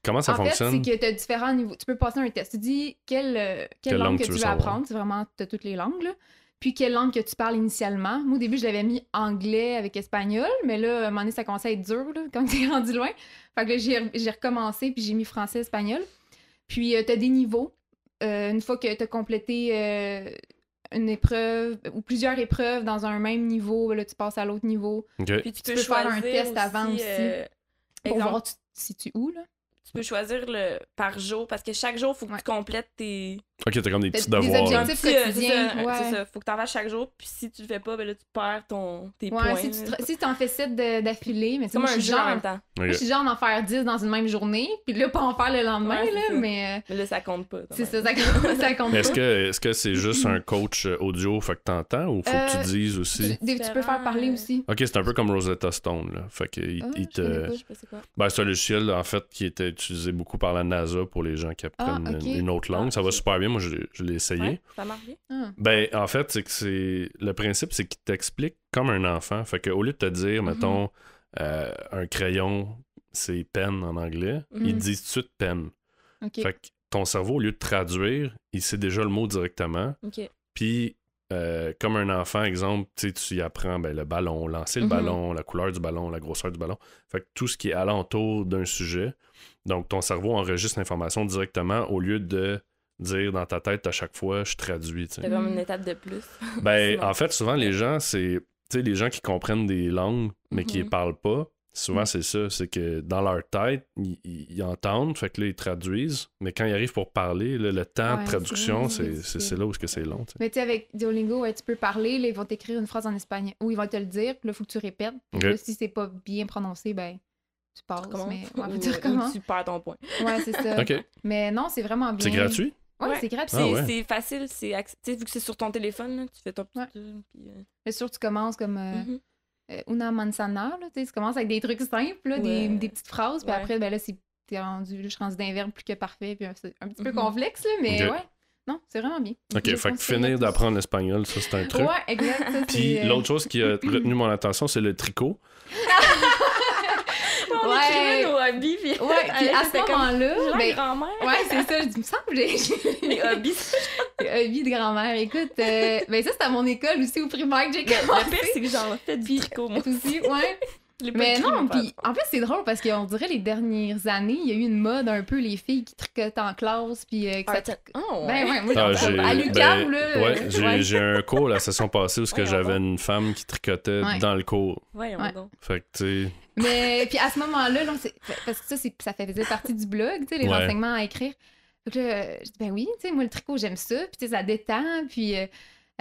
Comment ça en fonctionne? fait, c'est que tu as différents niveaux. Tu peux passer un test. Tu dis quelle, euh, quelle, langue, que tu veux apprendre. C'est vraiment, tu as toutes les langues, là. Puis quelle langue que tu parles initialement. Moi, au début, je l'avais mis anglais avec espagnol, mais là, à un moment donné, ça commençait à être dur, là, quand t'es rendu loin. Fait que là, j'ai j'ai recommencé, puis j'ai mis français, espagnol. Puis, tu as des niveaux. Euh, une fois que tu as complété euh, une épreuve ou plusieurs épreuves dans un même niveau, là, tu passes à l'autre niveau. Puis tu, peux faire un test avant aussi. euh, pour exemple, voir tu te situes où, là. tu peux choisir le par jour parce que chaque jour, il faut que Ouais. tu complètes tes. Ok, t'as comme des petits des devoirs. là. objectifs. Euh, quotidiens, c'est ça, ouais. c'est ça. Faut que t'en fasses chaque jour. Puis si tu le fais pas, ben là, tu perds ton, tes Ouais, points. si tu te- si t'en fais 7 d'affilée, mais C'est comme moi, un jeu en genre, même temps. moi, Ok. je suis genre d'en faire 10 dans une même journée, puis là, pas en faire le lendemain, Ouais, là, ça. mais euh, Mais là, ça compte pas. c'est ça, ça compte, ça compte Mais est-ce pas. que est-ce que c'est juste un coach euh, audio, fait que t'entends, ou faut que Euh, tu dises aussi? Tu, tu peux faire parler euh, aussi. Ok, c'est un peu comme Rosetta Stone, là. Fait que il, Ah, il te. Ben, c'est un logiciel, en fait, qui était utilisé beaucoup par la NASA pour les gens qui apprennent Ah, ok. une, autre langue. Ah, Ça va ok. super bien. Moi, je, l'ai- je l'ai essayé. Ouais, ça marche bien. Ah. Ben, en fait, c'est que c'est. Le principe, c'est qu'il t'explique comme un enfant. Fait que au lieu de te dire, Mhm. mettons, euh, un crayon, c'est pen en anglais, Mhm. il te dit tout de suite pen. Fait que ton cerveau, au lieu de traduire, il sait déjà le mot directement. Puis, euh, comme un enfant, exemple, tu y apprends ben, le ballon, lancer le Mhm. ballon, la couleur du ballon, la grosseur du ballon. Fait que tout ce qui est alentour d'un sujet. Donc, ton cerveau enregistre l'information directement au lieu de dire dans ta tête à chaque fois, je traduis. C'est comme une étape de plus. Ben, Sinon. en fait, souvent, les gens, c'est. Tu sais, les gens qui comprennent des langues, mais qui ne Mhm. parlent pas, souvent, Mhm. c'est ça. C'est que dans leur tête, ils, entendent, fait que là, ils traduisent. Mais quand ils arrivent pour parler, là, le temps Ouais, de traduction, c'est là où c'est long. tu sais. Mais tu sais, avec Duolingo, ouais, tu peux parler, là, ils vont t'écrire une phrase en espagnol, ou ils vont te le dire, puis là, il faut que tu répètes. Puis Ok. là, si c'est pas bien prononcé, ben, tu passes. Comment? Mais ouais, Ou, faut dire ou comment. tu perds ton point. Ouais, c'est ça. OK. Mais non, c'est vraiment bien. C'est gratuit? Ouais, Ouais. c'est gratuit. Ah C'est ouais. c'est facile, c'est acc- vu que c'est sur ton téléphone, là, tu fais ton petit. Puis, euh, C'est sûr, tu commences comme euh, mhm. euh, una manzana, là, tu sais, tu commences avec des trucs simples, là, des, Ouais. des petites phrases, puis Ouais. après, ben là, c'est t'es rendu, je suis rendu d'un verbe plus que parfait, puis un, c'est un petit peu Mhm. complexe, là, mais ouais. Non, c'est vraiment bien. OK, Je fait que finir d'apprendre l'espagnol, ça, c'est un truc. Ouais, exact. ça, Puis euh, l'autre chose qui a retenu mon attention, c'est le tricot. On Ouais. écrivait nos hobbies, puis. Ouais, puis à ce moment-là, ben, grand-mère. ouais, c'est ça, je dis, me semble que j'ai Les hobbies. des hobbies de grand-mère. Écoute, euh, ben ça, c'était à mon école aussi, au primaire, que j'ai Le pire, commencé. c'est que j'en fais du tricot, moi. aussi, ouais. Mais non, puis en plus, c'est drôle parce qu'on dirait les dernières années, il y a eu une mode un peu les filles qui tricotent en classe, puis euh, que ça Art- Oh, Ben ouais. moi, Ah, j'ai- à l'UQAM, ben, là. ouais, j'ai ouais. j'ai un cours la session passée où que j'avais une femme qui tricotait Ouais. dans le cours. Voyons Ouais. donc. Fait que, tu sais, Mais puis à ce moment-là, là, parce que ça, c'est- ça faisait partie du blog, tu sais, les Ouais. renseignements à écrire. Donc là, je dis, ben oui, tu sais, moi, le tricot, j'aime ça, puis tu sais, ça détend, puis, euh,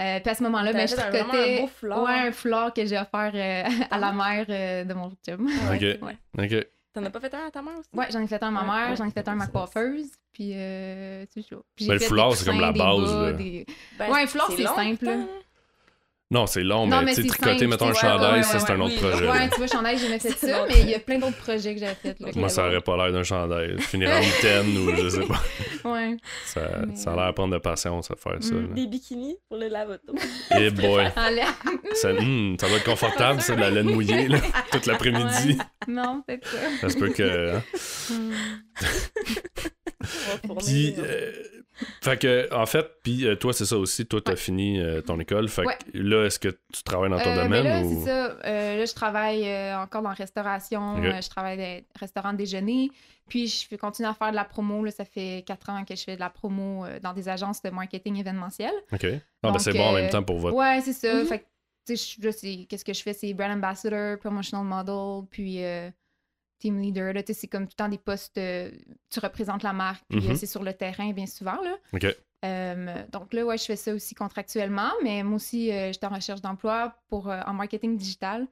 euh, puis à ce moment-là, ben, je fait un- vraiment tricotais. un beau foulard. Ouais, un foulard que j'ai offert euh, à la mère euh, de mon chum. Ah. Ok. Ouais. OK. T'en as pas fait un à ta mère aussi? Ouais, j'en ai fait un à ma mère, ouais. j'en ai fait un à ma coiffeuse, puis euh. Puis j'ai Mais le foulard, c'est comme la base, bas, là. des- Ben, Ouais, un foulard, c'est simple. Non, c'est long, Non, mais, mais tu tricoter, mettons, un ouais, chandail, ouais, ça, c'est ouais, un autre oui. projet. Ouais, tu vois, chandail, j'ai fait C'est ça, mais il y a plein d'autres projets que j'avais fait. Là, Moi, ça aurait pas l'air d'un chandail. Finir en mitaine ou je sais pas. Ouais. Ça, Mais- ça a l'air à prendre de patience à faire ça. Mm. Des bikinis pour le lavoto. Eh boy. En l'air. Ça, ça doit être confortable, ça, de la laine mouillée, là, toute l'après-midi. Non, peut-être pas. Ça se peut que. hein. Puis, euh, fait que, en fait, puis euh, toi, c'est ça aussi. Toi, t'as Ouais. fini euh, ton école. Fait Ouais. que là, est-ce que tu travailles dans ton Euh, domaine mais là, ou? c'est ça. Euh, là, je travaille encore dans la restauration. Je travaille dans restaurant de déjeuner. Puis, je fais continuer à faire de la promo. Là, ça fait quatre ans que je fais de la promo dans des agences de marketing événementiel. OK. Ah, ben c'est bon en même temps pour votre. Ouais, c'est ça. Mhm. Fait que, tu sais, je- là, c'est- qu'est-ce que je fais? C'est brand ambassador, promotional model, puis team leader. Là, tu sais, c'est comme tout le temps des postes, euh, tu représentes la marque, puis Mhm. euh, c'est sur le terrain bien souvent. Là. Euh, donc là, ouais, je fais ça aussi contractuellement, mais moi aussi, euh, j'étais en recherche d'emploi pour euh, en marketing digital.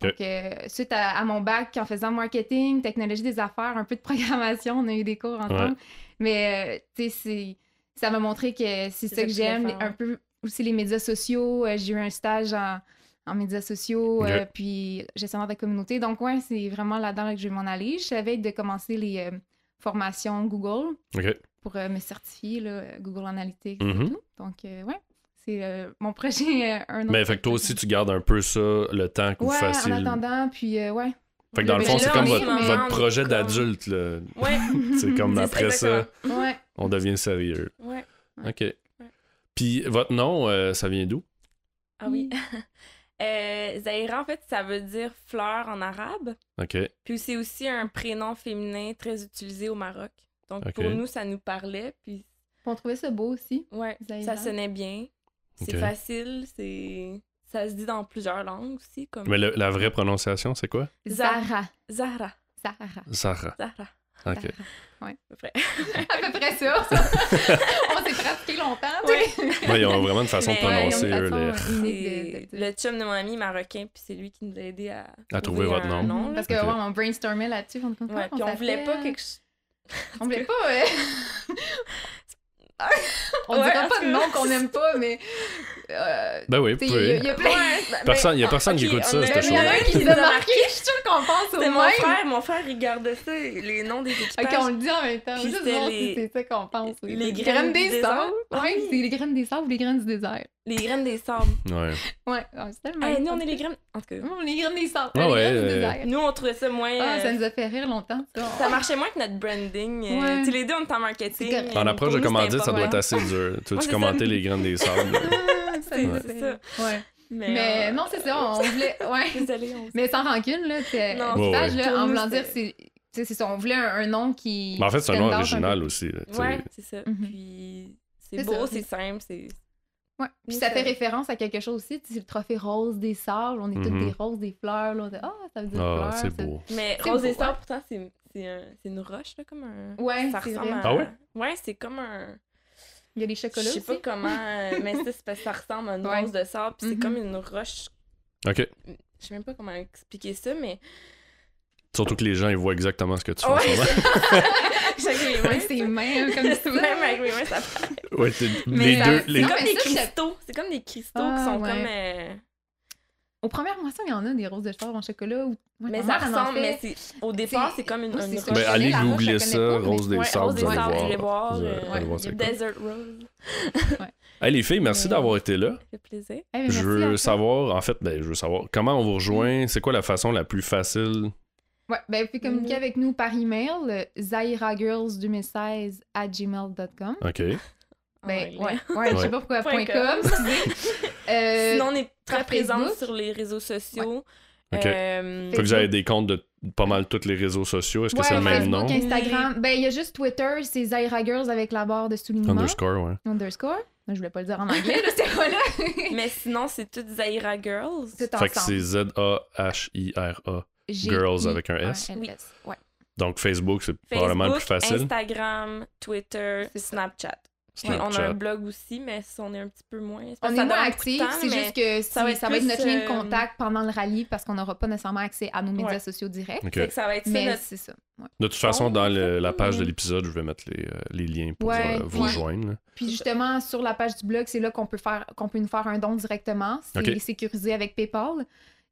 Donc, euh, suite à, à mon bac, en faisant marketing, technologie des affaires, un peu de programmation, on a eu des cours ensemble. Mais, euh, tu sais, c'est- ça m'a montré que c'est ça que que j'aime. ouais. Un peu aussi les médias sociaux. Euh, J'ai eu un stage en, en médias sociaux, euh, puis gestionnaire de communauté. Donc, ouais, c'est vraiment là-dedans là, que je vais m'en aller. Je savais de commencer les euh, formations Google OK. pour euh, me certifier, là, Google Analytics et tout. Donc, euh, ouais, c'est euh, mon projet. euh, un autre Mais fait que toi aussi, tu gardes un peu ça, le temps que vous Ouais, fassiez. en attendant, puis euh, ouais. Fait que dans le fond, c'est comme votre, votre projet comme- d'adulte. Ouais, C'est comme après ça. Ouais. on devient sérieux. ouais. OK. Puis votre nom, euh, ça vient d'où? Ah oui. Euh, Zahira, en fait, ça veut dire fleur en arabe. OK. Puis c'est aussi un prénom féminin très utilisé au Maroc. Donc pour nous, ça nous parlait. Puis On trouvait ça beau aussi. ouais, Zahira. ça sonnait bien. C'est facile, c'est. Ça se dit dans plusieurs langues aussi, comme Mais le- la vraie prononciation, c'est quoi? Zah- Zara. Zahra. Zara. Zara. Zahra. Ok. Après. À peu près ça. on s'est pratiqué longtemps. sais. Ouais, ils ont vraiment une façon de Mais, ouais, prononcer eux, les- euh, le chum de mon ami marocain, puis c'est lui qui nous a aidé à, À trouver votre nom. Parce que Ok. ouais, on brainstormait là-dessus. On, Ouais, puis on voulait pas quelque chose. On voulait pas. euh, on Ouais, dira pas de nom qu'on aime pas, mais. Euh, Ben oui, il y, a- pouvez. il y a plein. Personne, il y a personne qui écoute ça, on cette Il y en a un qui nous a marqué, je suis sûre qu'on pense au C'est mon même. frère, mon frère, il gardait ça, les noms des équipages. Ok, on le dit en même temps. Puis Juste c'était voir les- si c'est ça qu'on pense. oui. les Les graines des sables. Ah oui. c'est les graines des sables ou les graines du désert. Les graines des sables. Ouais. Ouais, c'est tellement. Hey, nous, on est les graines. En tout cas, Oh, les graines des sables. Ah les ouais, graines du euh, désert. nous, on trouvait ça moins. Ah, ça euh, nous a fait rire longtemps. Ça, Ça marchait moins que notre branding. euh, Ouais. Tu sais, les deux, on est en marketing. En approche de commandite, ça doit être assez dur. Tu veux-tu c'est commenter les graines des sables? Ça C'est- ça. Ouais. Mais, Mais euh, non, c'est ça, on voulait. Ouais. Désolée, on Mais sans rancune, là, c'est Non. Ouais, ouais. en voulant dire, c'est. c'est ça, on voulait un, un nom qui. Mais en fait, c'est un nom original aussi. là. Ouais, c'est ça. Mhm. Puis c'est C'est beau, ça. c'est simple, c'est. Ouais. Puis ça fait référence à quelque chose aussi. tu sais, C'est le trophée rose des sables. On est toutes Mhm. des roses, des fleurs. Là. On dit, Ah, ça veut dire Ah, fleurs. c'est ça- beau. Mais C'est Rose beau, Sœurs, ouais. pourtant, c'est c'est un- c'est une roche, là, comme un. Ouais, ça c'est ressemble vrai. à. Ah ouais? Ouais, c'est comme un. Il y a les Je chocolats sais aussi. pas comment. euh, mais c'est c'est parce que ça ressemble à une Ouais. de sable, puis c'est Mhm. comme une roche. OK. Je sais même pas comment expliquer ça, mais. Surtout que les gens, ils voient exactement ce que tu fais. Ouais. Avec les mains, Avec ses mains, comme ça. Même avec mes mains, ça fait. Ouais, les deux. C'est Les... Non, comme des cristaux. C'est comme des cristaux Ah, qui sont ouais. comme. Aux premières moissons, il y en a des roses de char en chocolat. Ou... Ouais, Mais ma ça mère, elle en ressemble, fait. mais. Au départ, C'est- comme une, oui, une ça. Ben, allez googler ça, pas, Rose des Ouais, Sables, Rose vous des allez Sables, voir. vous allez voir. Vous allez- euh, voir. Desert Rose. Hey, les filles, merci d'avoir été là. Ça fait plaisir. Je veux savoir, en fait, ben, je veux savoir comment on vous rejoint? C'est quoi la façon la plus facile? Ouais, ben, vous pouvez communiquer Mhm. avec nous par email, euh, zairagirls2016 à gmail.com. OK. En Ben, ouais, ouais, je sais Ouais. pas pourquoi com. Euh, Sinon, on est très Facebook. sur les réseaux sociaux. Ok. Euh, Fait que vous avez des comptes de pas mal tous les réseaux sociaux. Est-ce que ouais, c'est le même Facebook, nom? Instagram. Ben, il y a juste Twitter, c'est Zaira Girls avec la barre de soulignement. Underscore, ouais. Underscore? Je voulais pas le dire en anglais, là, c'était pas là. Mais sinon, c'est toutes Zaira Girls. Tout Fait que c'est ensemble. Z-A-H-I-R-A. Girls avec un S. Oui. Ouais. Donc Facebook, c'est probablement le plus facile. Instagram, Twitter, C'est. Snapchat. Oui, on a un blog aussi, mais on est un petit peu moins. On est moins actifs, c'est juste que si- ça va être ça va être plus, notre lien de euh, contact pendant le rallye parce qu'on n'aura pas nécessairement accès à nos médias Ouais. sociaux directs. Que ça va être ça Mais notre c'est ça. ouais. De toute façon, Oh, dans le- la page de l'épisode, je vais mettre les, euh, les liens pour Ouais, euh, vous ouais. joindre. là. Puis justement, sur la page du blog, c'est là qu'on peut faire qu'on peut nous faire un don directement. C'est sécurisé avec PayPal.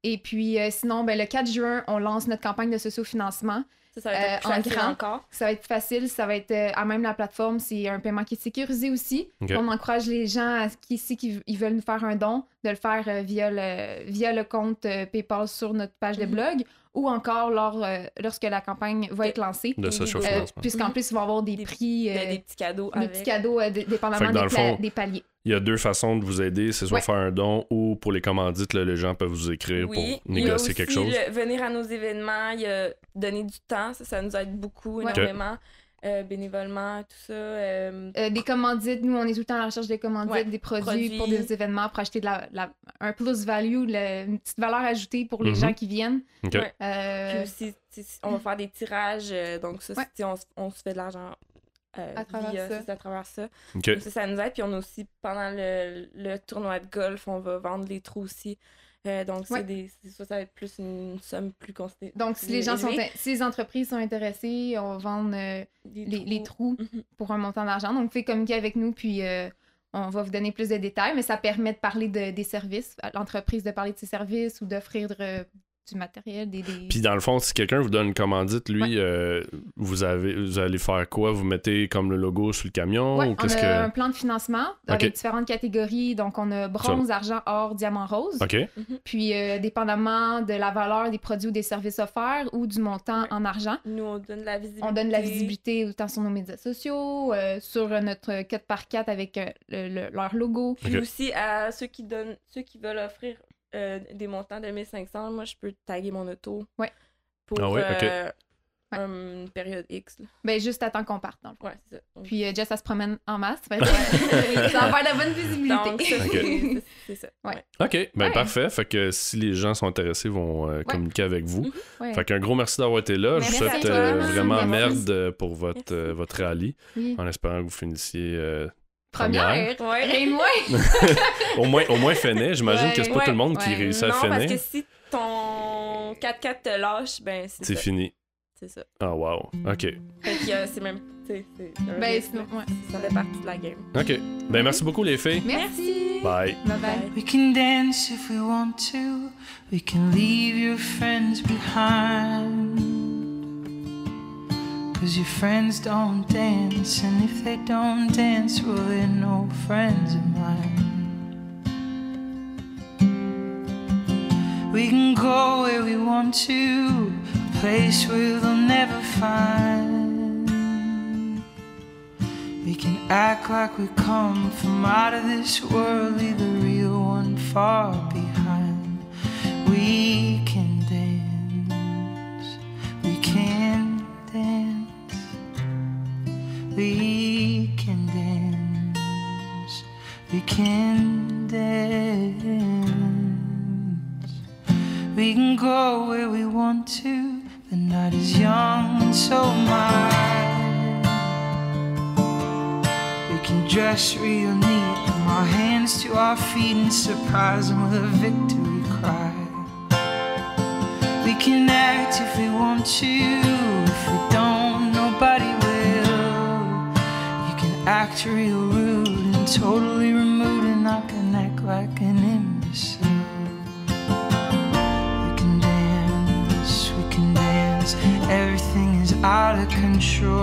Et puis euh, sinon, ben, le 4 juin, on lance notre campagne de sociofinancement. Ça, ça va être Euh, plus en facile grand. encore. Ça va être facile, ça va être euh, à même la plateforme. C'est un paiement qui est sécurisé aussi. On encourage les gens à, qui ici qui ils veulent nous faire un don de le faire euh, via, le, via le compte euh, PayPal sur notre page de Mhm. blog ou encore lors, euh, lorsque la campagne va De- être lancée. De. Euh, Puisqu'en Mhm. plus, ils vont avoir des, Des- prix, Des, euh, des petits cadeaux des avec. petits cadeaux euh, dépendamment fond, des paliers. Il y a deux façons de vous aider. C'est soit Ouais. faire un don ou pour les commandites, là, les gens peuvent vous écrire Oui, pour il y a négocier aussi quelque chose. le- venir à nos événements, il y a donner du temps, ça, ça nous aide beaucoup, Ouais. énormément. Euh, bénévolement, tout ça. euh, Euh, des commandites, nous, on est tout le temps à la recherche des commandites, Ouais, des produits, produits. pour des événements, pour acheter de la, la- un plus-value, une petite valeur ajoutée pour les Mhm. gens qui viennent. OK. Ouais. Euh, Puis aussi, on va faire des tirages, donc ça, Ouais. on se fait de l'argent euh, À travers via- ça. c'est à travers ça. Donc ça, ça nous aide. Puis on a aussi, pendant le, le tournoi de golf, on va vendre les trous aussi. Euh, donc c'est Ouais. des, ça, ça va être plus une somme plus considérée. donc, si les gens sont, si les entreprises sont intéressées, on va vendre euh, les, les trous Mhm. pour un montant d'argent. Donc, vous pouvez communiquer avec nous, puis euh, on va vous donner plus de détails, mais ça permet de parler de- des services, à l'entreprise de parler de ses services ou d'offrir euh, du matériel, des... des- Puis dans le fond, si quelqu'un vous donne une commandite, lui, euh, vous, avez, vous allez faire quoi? Vous mettez comme le logo sur le camion Ouais, ou on qu'est-ce a que... un plan de financement avec différentes catégories. Donc, on a bronze, argent, or, diamant, rose. OK. Puis, euh, dépendamment de la valeur des produits ou des services offerts ou du montant Ouais. en argent, Nous, on donne la visibilité. on donne la visibilité autant sur nos médias sociaux, euh, sur notre 4x4 avec euh, le- le- leur logo. Puis aussi, à ceux qui donnent, ceux qui veulent offrir euh, des montants de 1500, moi, je peux taguer mon auto. Ouais. Pour, Ah ok. euh, Ouais. une période X. Là. Ben, juste à temps qu'on parte, dans le fond. Ouais, c'est ça. Puis euh, Jess, elle se promène en masse. Ça va faire de la bonne visibilité. Ça, c'est- ça. Ouais. OK, ben Ouais. parfait. Fait que si les gens sont intéressés, ils vont euh, communiquer avec vous. Mhm. Ouais. Fait qu'un gros merci d'avoir été là. Merci Je vous souhaite euh, vraiment Merci. merde pour votre, euh, votre rallye, Oui. en espérant que vous finissiez euh, Première. Ouais. Rien de moins. au moins au moins fenêtre. J'imagine Ouais. que c'est pas Ouais. tout le monde qui réussit à Non, parce finir. que si ton 4x4 te lâche, ben c'est C'est fini. C'est ça. Ah wow. OK. Fait que euh, c'est même. c'est Ben, c'est- ouais. Ça fait partie de la game. OK. Ben merci beaucoup les filles. Merci. Bye. Bye bye. We can dance if we want to. We can leave your friends behind. Cause your friends don't dance, and if they don't dance, well, they're no friends of mine. We can go where we want to, a place where they'll never find. We can act like we come from out of this world, leave the real one far behind. We can we can dance, we can dance. We can go where we want to. The night is young and so mine. We can dress real neat, from our hands to our feet, and surprise them with a victory cry. We can act if we want to, act real rude and totally removed, and I can act like an imbecile. We can dance, we can dance, everything is out of control.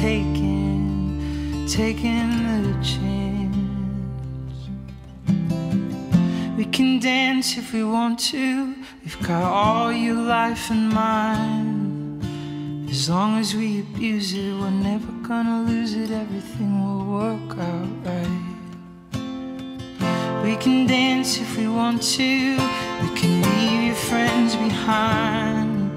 Taking, taking a chance. We can dance if we want to. We've got all your life and mine. As long as we abuse it, we're never gonna lose it. Everything will work out right. We can dance if we want to. We can leave your friends behind.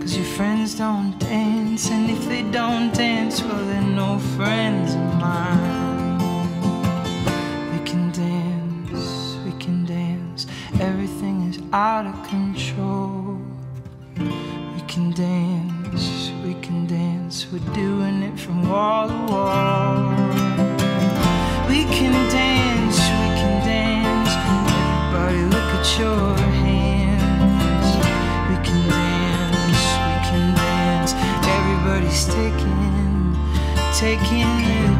Cause your friends don't dance. And if they don't dance, well, they're no friends of mine. We can dance, we can dance. Everything is out of control. We can dance, we can dance. We're doing it from wall to wall. We can dance, we can dance. Everybody, look at your Taking, taking you.